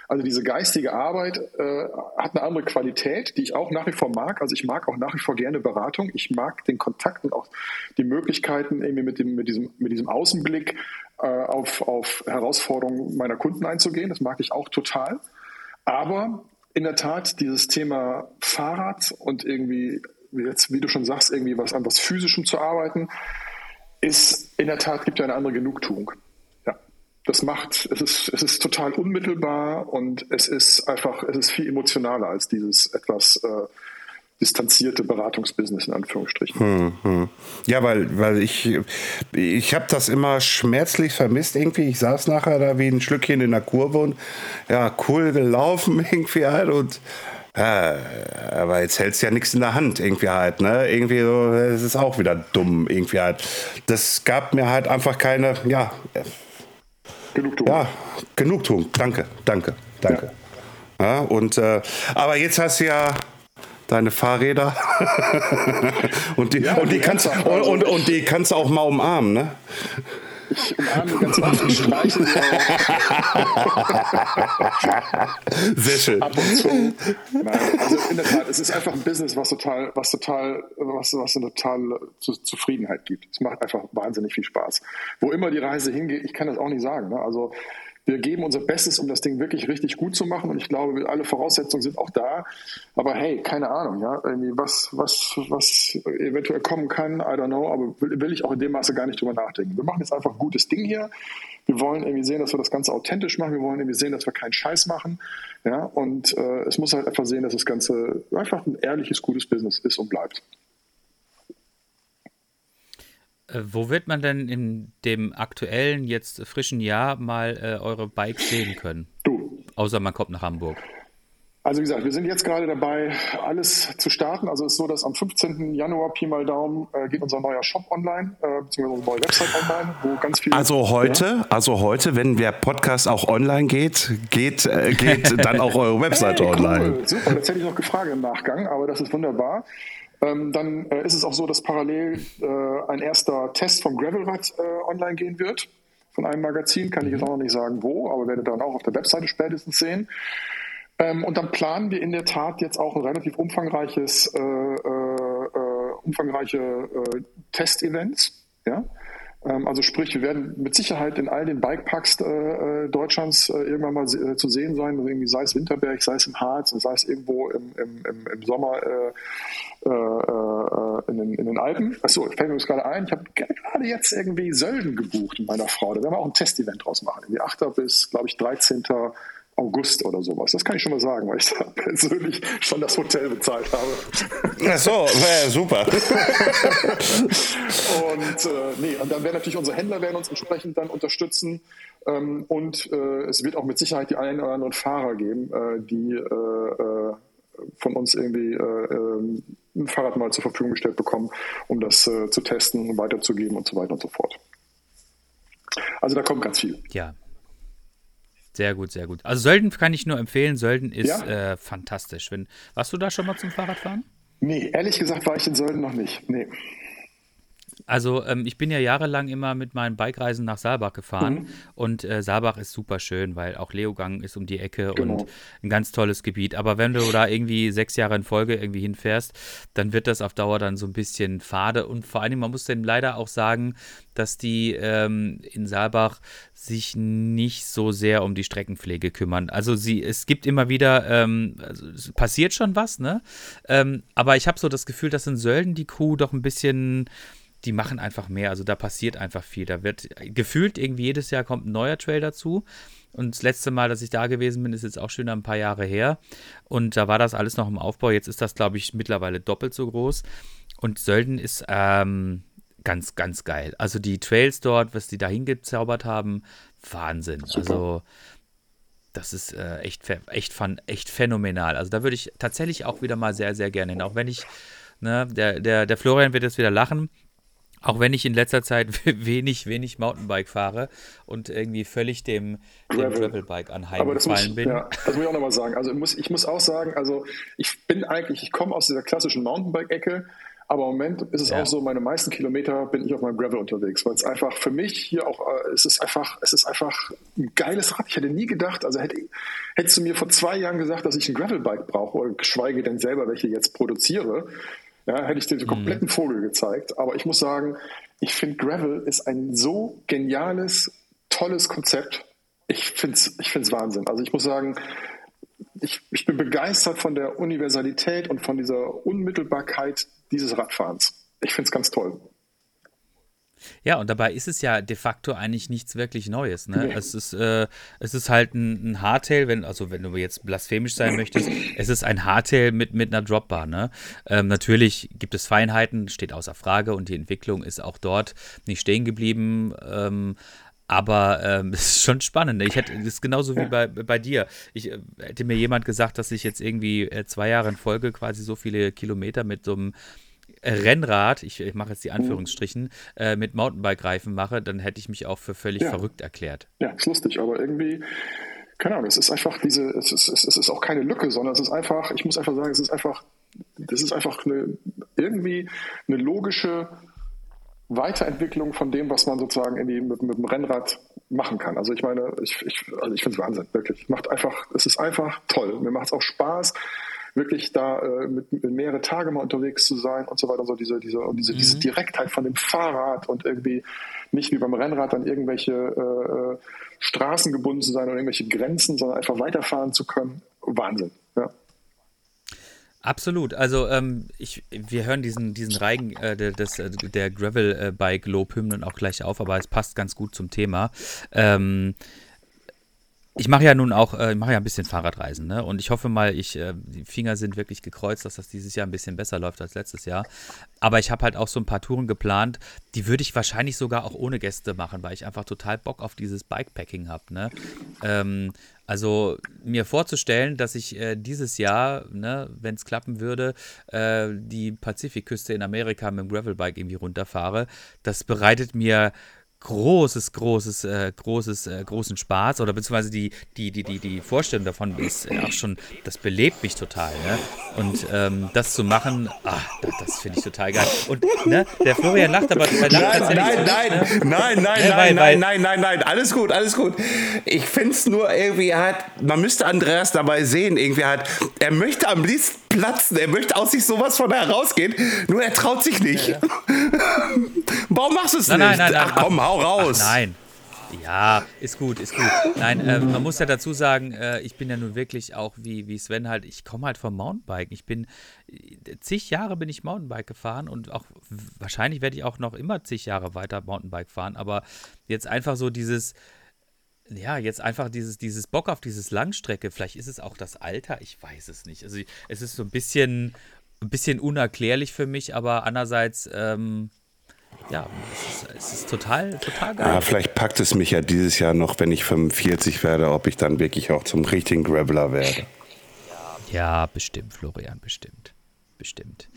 Also diese geistige Arbeit äh, hat eine andere Qualität, die ich auch nach wie vor mag. Also ich mag auch nach wie vor gerne Beratung. Ich mag den Kontakt und auch die Möglichkeiten irgendwie mit dem mit diesem mit diesem Außenblick äh, auf, auf Herausforderungen meiner Kunden einzugehen. Das mag ich auch total. Aber in der Tat, dieses Thema Fahrrad und irgendwie, jetzt, wie du schon sagst, irgendwie was an was Physischem zu arbeiten, ist in der Tat, gibt ja eine andere Genugtuung. Das macht, es ist, es ist total unmittelbar und es ist einfach, es ist viel emotionaler als dieses etwas äh, distanzierte Beratungsbusiness in Anführungsstrichen. Hm, hm. Ja, weil, weil ich, ich habe das immer schmerzlich vermisst irgendwie. Ich saß nachher da wie ein Schlückchen in der Kurve und ja, cool gelaufen irgendwie halt und ja, aber jetzt hältst du ja nichts in der Hand irgendwie halt, ne? Irgendwie so, es ist auch wieder dumm irgendwie halt. Das gab mir halt einfach keine, ja. Genugtuung. Ja, Genugtuung. Danke, danke, danke. Ja. ja und, äh, aber jetzt hast du ja deine Fahrräder. und, die, ja, und, die kannst, und, und, und, die kannst du auch mal umarmen, ne? Ich umarme ganz oft und streiche Sehr schön. Ab und zu. Nein, also in der Tat, es ist einfach ein Business, was total, was total, was, was eine totale Zufriedenheit gibt. Es macht einfach wahnsinnig viel Spaß. Wo immer die Reise hingeht, ich kann das auch nicht sagen. Ne? Also wir geben unser Bestes, um das Ding wirklich richtig gut zu machen. Und ich glaube, alle Voraussetzungen sind auch da. Aber hey, keine Ahnung, ja, irgendwie was, was, was eventuell kommen kann, I don't know. Aber will, will ich auch in dem Maße gar nicht drüber nachdenken. Wir machen jetzt einfach ein gutes Ding hier. Wir wollen irgendwie sehen, dass wir das Ganze authentisch machen. Wir wollen irgendwie sehen, dass wir keinen Scheiß machen. Ja, und äh, es muss halt einfach sehen, dass das Ganze einfach ein ehrliches, gutes Business ist und bleibt. Äh, wo wird man denn in dem aktuellen, jetzt frischen Jahr mal äh, eure Bikes sehen können? Du. Außer man kommt nach Hamburg. Also wie gesagt, wir sind jetzt gerade dabei, alles zu starten. Also es ist so, dass am 15. Januar, Pi mal Daumen, äh, geht unser neuer Shop online, äh, beziehungsweise unsere neue Website online, wo ganz viel... Also heute, ja. also heute, wenn der Podcast auch online geht, geht, äh, geht dann auch eure Website hey, online. Cool. Super, das hätte ich noch gefragt im Nachgang, aber das ist wunderbar. Ähm, dann äh, ist es auch so, dass parallel äh, ein erster Test vom Gravelrad äh, online gehen wird. Von einem Magazin, kann ich jetzt auch noch nicht sagen wo, aber werdet dann auch auf der Webseite spätestens sehen. Ähm, und dann planen wir in der Tat jetzt auch ein relativ umfangreiches, äh, äh, äh, umfangreiche Testevents. Ja? Ähm, also sprich, wir werden mit Sicherheit in all den Bikeparks äh, Deutschlands äh, irgendwann mal äh, zu sehen sein, also irgendwie sei es Winterberg, sei es im Harz, sei es irgendwo im, im, im, im Sommer äh, äh, in, den, in den Alpen. Achso, fällt mir das gerade ein, ich habe gerade jetzt irgendwie Sölden gebucht mit meiner Frau. Da werden wir auch ein Testevent draus machen. Irgendwie 8. bis, glaube ich, 13. August oder sowas. Das kann ich schon mal sagen, weil ich da persönlich schon das Hotel bezahlt habe. Ach so, ja, super. und äh, nee, und dann werden natürlich unsere Händler werden uns entsprechend dann unterstützen. Ähm, und äh, es wird auch mit Sicherheit die einen oder anderen Fahrer geben, äh, die äh, äh, von uns irgendwie äh, ähm, ein Fahrrad mal zur Verfügung gestellt bekommen, um das zu testen und weiterzugeben und so weiter und so fort. Also da kommt ganz viel. Ja, sehr gut, sehr gut. Also Sölden kann ich nur empfehlen. Sölden ist ja. äh, fantastisch. Wenn, warst du da schon mal zum Fahrradfahren? Nee, ehrlich gesagt war ich in Sölden noch nicht. Nee. Also ähm, ich bin ja jahrelang immer mit meinen Bikereisen nach Saalbach gefahren mhm. und äh, Saalbach ist super schön, weil auch Leogang ist um die Ecke genau. und ein ganz tolles Gebiet. Aber wenn du da irgendwie sechs Jahre in Folge irgendwie hinfährst, dann wird das auf Dauer dann so ein bisschen fade und vor allem, man muss dann leider auch sagen, dass die ähm, in Saalbach sich nicht so sehr um die Streckenpflege kümmern. Also sie, es gibt immer wieder, ähm, also es passiert schon was, ne? Ähm, aber ich habe so das Gefühl, dass in Sölden die Crew doch ein bisschen die machen einfach mehr. Also da passiert einfach viel. Da wird gefühlt irgendwie jedes Jahr kommt ein neuer Trail dazu. Und das letzte Mal, dass ich da gewesen bin, ist jetzt auch schon ein paar Jahre her. Und da war das alles noch im Aufbau. Jetzt ist das, glaube ich, mittlerweile doppelt so groß. Und Sölden ist ähm, ganz, ganz geil. Also die Trails dort, was die da hingezaubert haben, Wahnsinn. Super. Also das ist äh, echt, echt, fun, echt phänomenal. Also da würde ich tatsächlich auch wieder mal sehr, sehr gerne hin. Auch wenn ich, ne, der, der, der Florian wird jetzt wieder lachen. Auch wenn ich in letzter Zeit wenig, wenig Mountainbike fahre und irgendwie völlig dem, dem Gravelbike anheimgefallen bin. Ja, das muss ich auch nochmal sagen. Also ich muss, ich muss auch sagen, also ich bin eigentlich, ich komme aus dieser klassischen Mountainbike-Ecke, aber im Moment ist es ja. auch so, meine meisten Kilometer bin ich auf meinem Gravel unterwegs, weil es einfach für mich hier auch, äh, es ist einfach, es ist einfach ein geiles Rad. Ich hätte nie gedacht, also hätte, hättest du mir vor zwei Jahren gesagt, dass ich ein Gravelbike brauche, oder geschweige denn selber welche jetzt produziere, ja, hätte ich dir den mhm. kompletten Vogel gezeigt. Aber ich muss sagen, ich finde Gravel ist ein so geniales, tolles Konzept. Ich finde es ich find's Wahnsinn. Also ich muss sagen, ich, ich bin begeistert von der Universalität und von dieser Unmittelbarkeit dieses Radfahrens. Ich finde es ganz toll. Ja, und dabei ist es ja de facto eigentlich nichts wirklich Neues. Ne? Es, ist, äh, es ist halt ein, ein Hardtail, wenn, also wenn du jetzt blasphemisch sein möchtest, es ist ein Hardtail mit, mit einer Dropbar. Ne? Ähm, natürlich gibt es Feinheiten, steht außer Frage und die Entwicklung ist auch dort nicht stehen geblieben. Ähm, aber ähm, es ist schon spannend. Ne? Ich hätte das ist genauso wie bei, bei dir. Ich äh, hätte mir jemand gesagt, dass ich jetzt irgendwie äh, zwei Jahre in Folge quasi so viele Kilometer mit so einem Rennrad, ich, ich mache jetzt die Anführungsstrichen, äh, mit Mountainbike-Reifen mache, dann hätte ich mich auch für völlig ja. verrückt erklärt. Ja, ist lustig, aber irgendwie, keine Ahnung, es ist einfach diese, es ist, es ist auch keine Lücke, sondern es ist einfach, ich muss einfach sagen, es ist einfach, das ist einfach eine, irgendwie eine logische Weiterentwicklung von dem, was man sozusagen irgendwie mit, mit dem Rennrad machen kann. Also ich meine, ich, ich, also ich finde es Wahnsinn, wirklich. Macht einfach, es ist einfach toll. Mir macht es auch Spaß wirklich da äh, mit, mit mehrere Tage mal unterwegs zu sein und so weiter. So diese, diese, diese, mhm. diese Direktheit von dem Fahrrad und irgendwie nicht wie beim Rennrad an irgendwelche äh, äh, Straßen gebunden zu sein oder irgendwelche Grenzen, sondern einfach weiterfahren zu können. Wahnsinn, ja. Absolut. Also ähm, ich, wir hören diesen, diesen Reigen äh, des, äh, der Gravel-Bike-Lob-Hymnen auch gleich auf, aber es passt ganz gut zum Thema. Ähm, ich mache ja nun auch, äh, ich mache ja ein bisschen Fahrradreisen, ne? Und ich hoffe mal, ich, äh, die Finger sind wirklich gekreuzt, dass das dieses Jahr ein bisschen besser läuft als letztes Jahr. Aber ich habe halt auch so ein paar Touren geplant, die würde ich wahrscheinlich sogar auch ohne Gäste machen, weil ich einfach total Bock auf dieses Bikepacking habe, ne? Ähm, also mir vorzustellen, dass ich äh, dieses Jahr, ne, wenn es klappen würde, äh, die Pazifikküste in Amerika mit dem Gravelbike irgendwie runterfahre, das bereitet mir großes, großes, äh, großes, äh, großen Spaß oder beziehungsweise die, die, die, die, die Vorstellung davon ist auch schon, das belebt mich total. Ne? Und ähm, das zu machen, ach, das, das finde ich total geil. Und ne, der Florian lacht aber lacht nein, tatsächlich. Nein, so, nein, ne? nein, nein, nein, weil, nein, nein, nein, nein, alles gut, alles gut. Ich finde es nur irgendwie halt, man müsste Andreas dabei sehen, irgendwie halt, er möchte am liebsten platzen, er möchte aus sich sowas von herausgehen, nur er traut sich nicht. Ja, ja. Warum machst du es nicht? Nein, nein, nein, ach komm, hau raus. Ach, nein. Ja, ist gut, ist gut. Nein, äh, man muss ja dazu sagen, äh, ich bin ja nun wirklich auch wie, wie Sven halt, ich komme halt vom Mountainbike. Ich bin, zig Jahre bin ich Mountainbike gefahren und auch wahrscheinlich werde ich auch noch immer zig Jahre weiter Mountainbike fahren, aber jetzt einfach so dieses, ja, jetzt einfach dieses, dieses Bock auf dieses Langstrecke. Vielleicht ist es auch das Alter, ich weiß es nicht. Also es ist so ein bisschen, ein bisschen unerklärlich für mich, aber andererseits, ähm, ja, es ist, es ist, total, total geil. Ja, vielleicht packt es mich ja dieses Jahr noch, wenn ich 45 werde, ob ich dann wirklich auch zum richtigen Graveler werde. Ja, bestimmt, Florian, bestimmt. Bestimmt.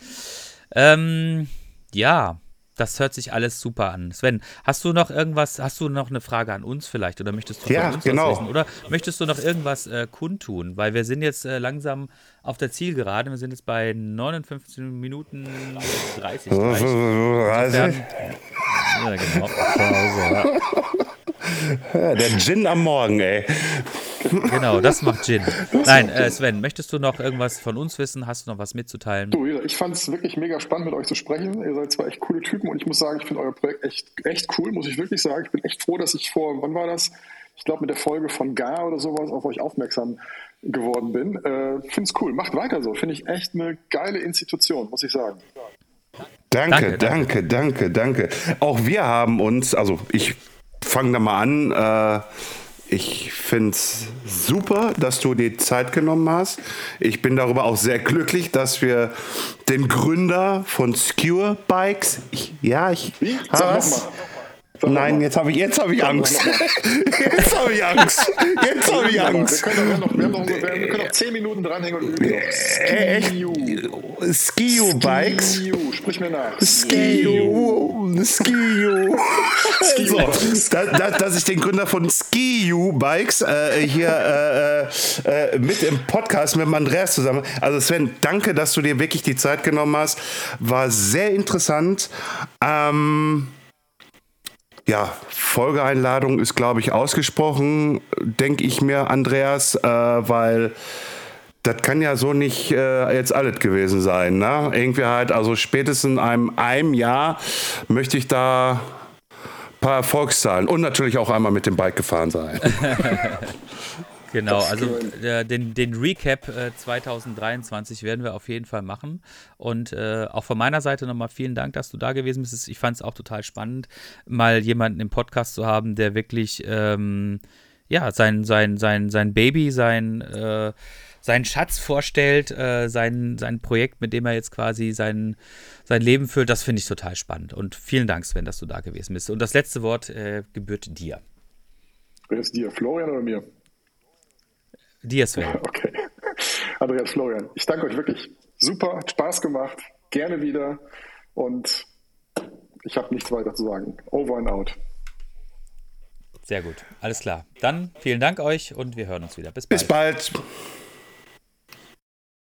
Ähm, ja, das hört sich alles super an. Sven, hast du noch irgendwas, hast du noch eine Frage an uns vielleicht oder möchtest du ja, uns genau. was wissen? Oder möchtest du noch irgendwas äh, kundtun? Weil wir sind jetzt äh, langsam auf der Zielgerade. Wir sind jetzt bei 59 Minuten 30. 30. Insofern, ja, genau. Der Gin am Morgen, ey. Genau, das macht Gin. Nein, äh, Sven, möchtest du noch irgendwas von uns wissen? Hast du noch was mitzuteilen? Du, ich fand es wirklich mega spannend, mit euch zu sprechen. Ihr seid zwar echt coole Typen und ich muss sagen, ich finde euer Projekt echt, echt cool, muss ich wirklich sagen. Ich bin echt froh, dass ich vor, wann war das? Ich glaube, mit der Folge von Gar oder sowas auf euch aufmerksam geworden bin. Äh, finde es cool. Macht weiter so. Finde ich echt eine geile Institution, muss ich sagen. Danke, danke, danke, danke, danke. Auch wir haben uns, also ich fange da mal an. Äh, ich finde es super, dass du dir Zeit genommen hast. Ich bin darüber auch sehr glücklich, dass wir den Gründer von Skewer Bikes, ich, ja, ich, Wie? Nein, jetzt habe ich, jetzt hab ich Angst. Jetzt habe ich Angst. Jetzt habe ich Angst. Wir können, noch, wir, haben noch ungefähr, wir können noch 10 Minuten dranhängen und üben. Äh, echt? Skio Bikes. Skiu, sprich mir nach. Skio. Skio. So, da, da, dass ich den Gründer von Skiu Bikes äh, hier äh, äh, mit im Podcast mit Andreas zusammen. Also Sven, danke, dass du dir wirklich die Zeit genommen hast. War sehr interessant. Ähm, ja, Folgeeinladung ist, glaube ich, ausgesprochen, denke ich mir, Andreas, äh, weil das kann ja so nicht äh, jetzt alles gewesen sein. Ne? Irgendwie halt, also spätestens in einem, einem Jahr möchte ich da ein paar Erfolgszahlen und natürlich auch einmal mit dem Bike gefahren sein. Genau, also äh, den, den Recap äh, 2023 werden wir auf jeden Fall machen. Und äh, auch von meiner Seite nochmal vielen Dank, dass du da gewesen bist. Ich fand es auch total spannend, mal jemanden im Podcast zu haben, der wirklich ähm, ja, sein, sein, sein, sein Baby, sein, äh, seinen Schatz vorstellt, äh, sein, sein Projekt, mit dem er jetzt quasi sein, sein Leben füllt. Das finde ich total spannend. Und vielen Dank, Sven, dass du da gewesen bist. Und das letzte Wort äh, gebührt dir. Wer ist dir, Florian oder mir? Dir, Sven. Okay. Andreas Florian, ich danke euch wirklich. Super, hat Spaß gemacht. Gerne wieder. Und ich habe nichts weiter zu sagen. Over and out. Sehr gut. Alles klar. Dann vielen Dank euch und wir hören uns wieder. Bis bald. Bis bald.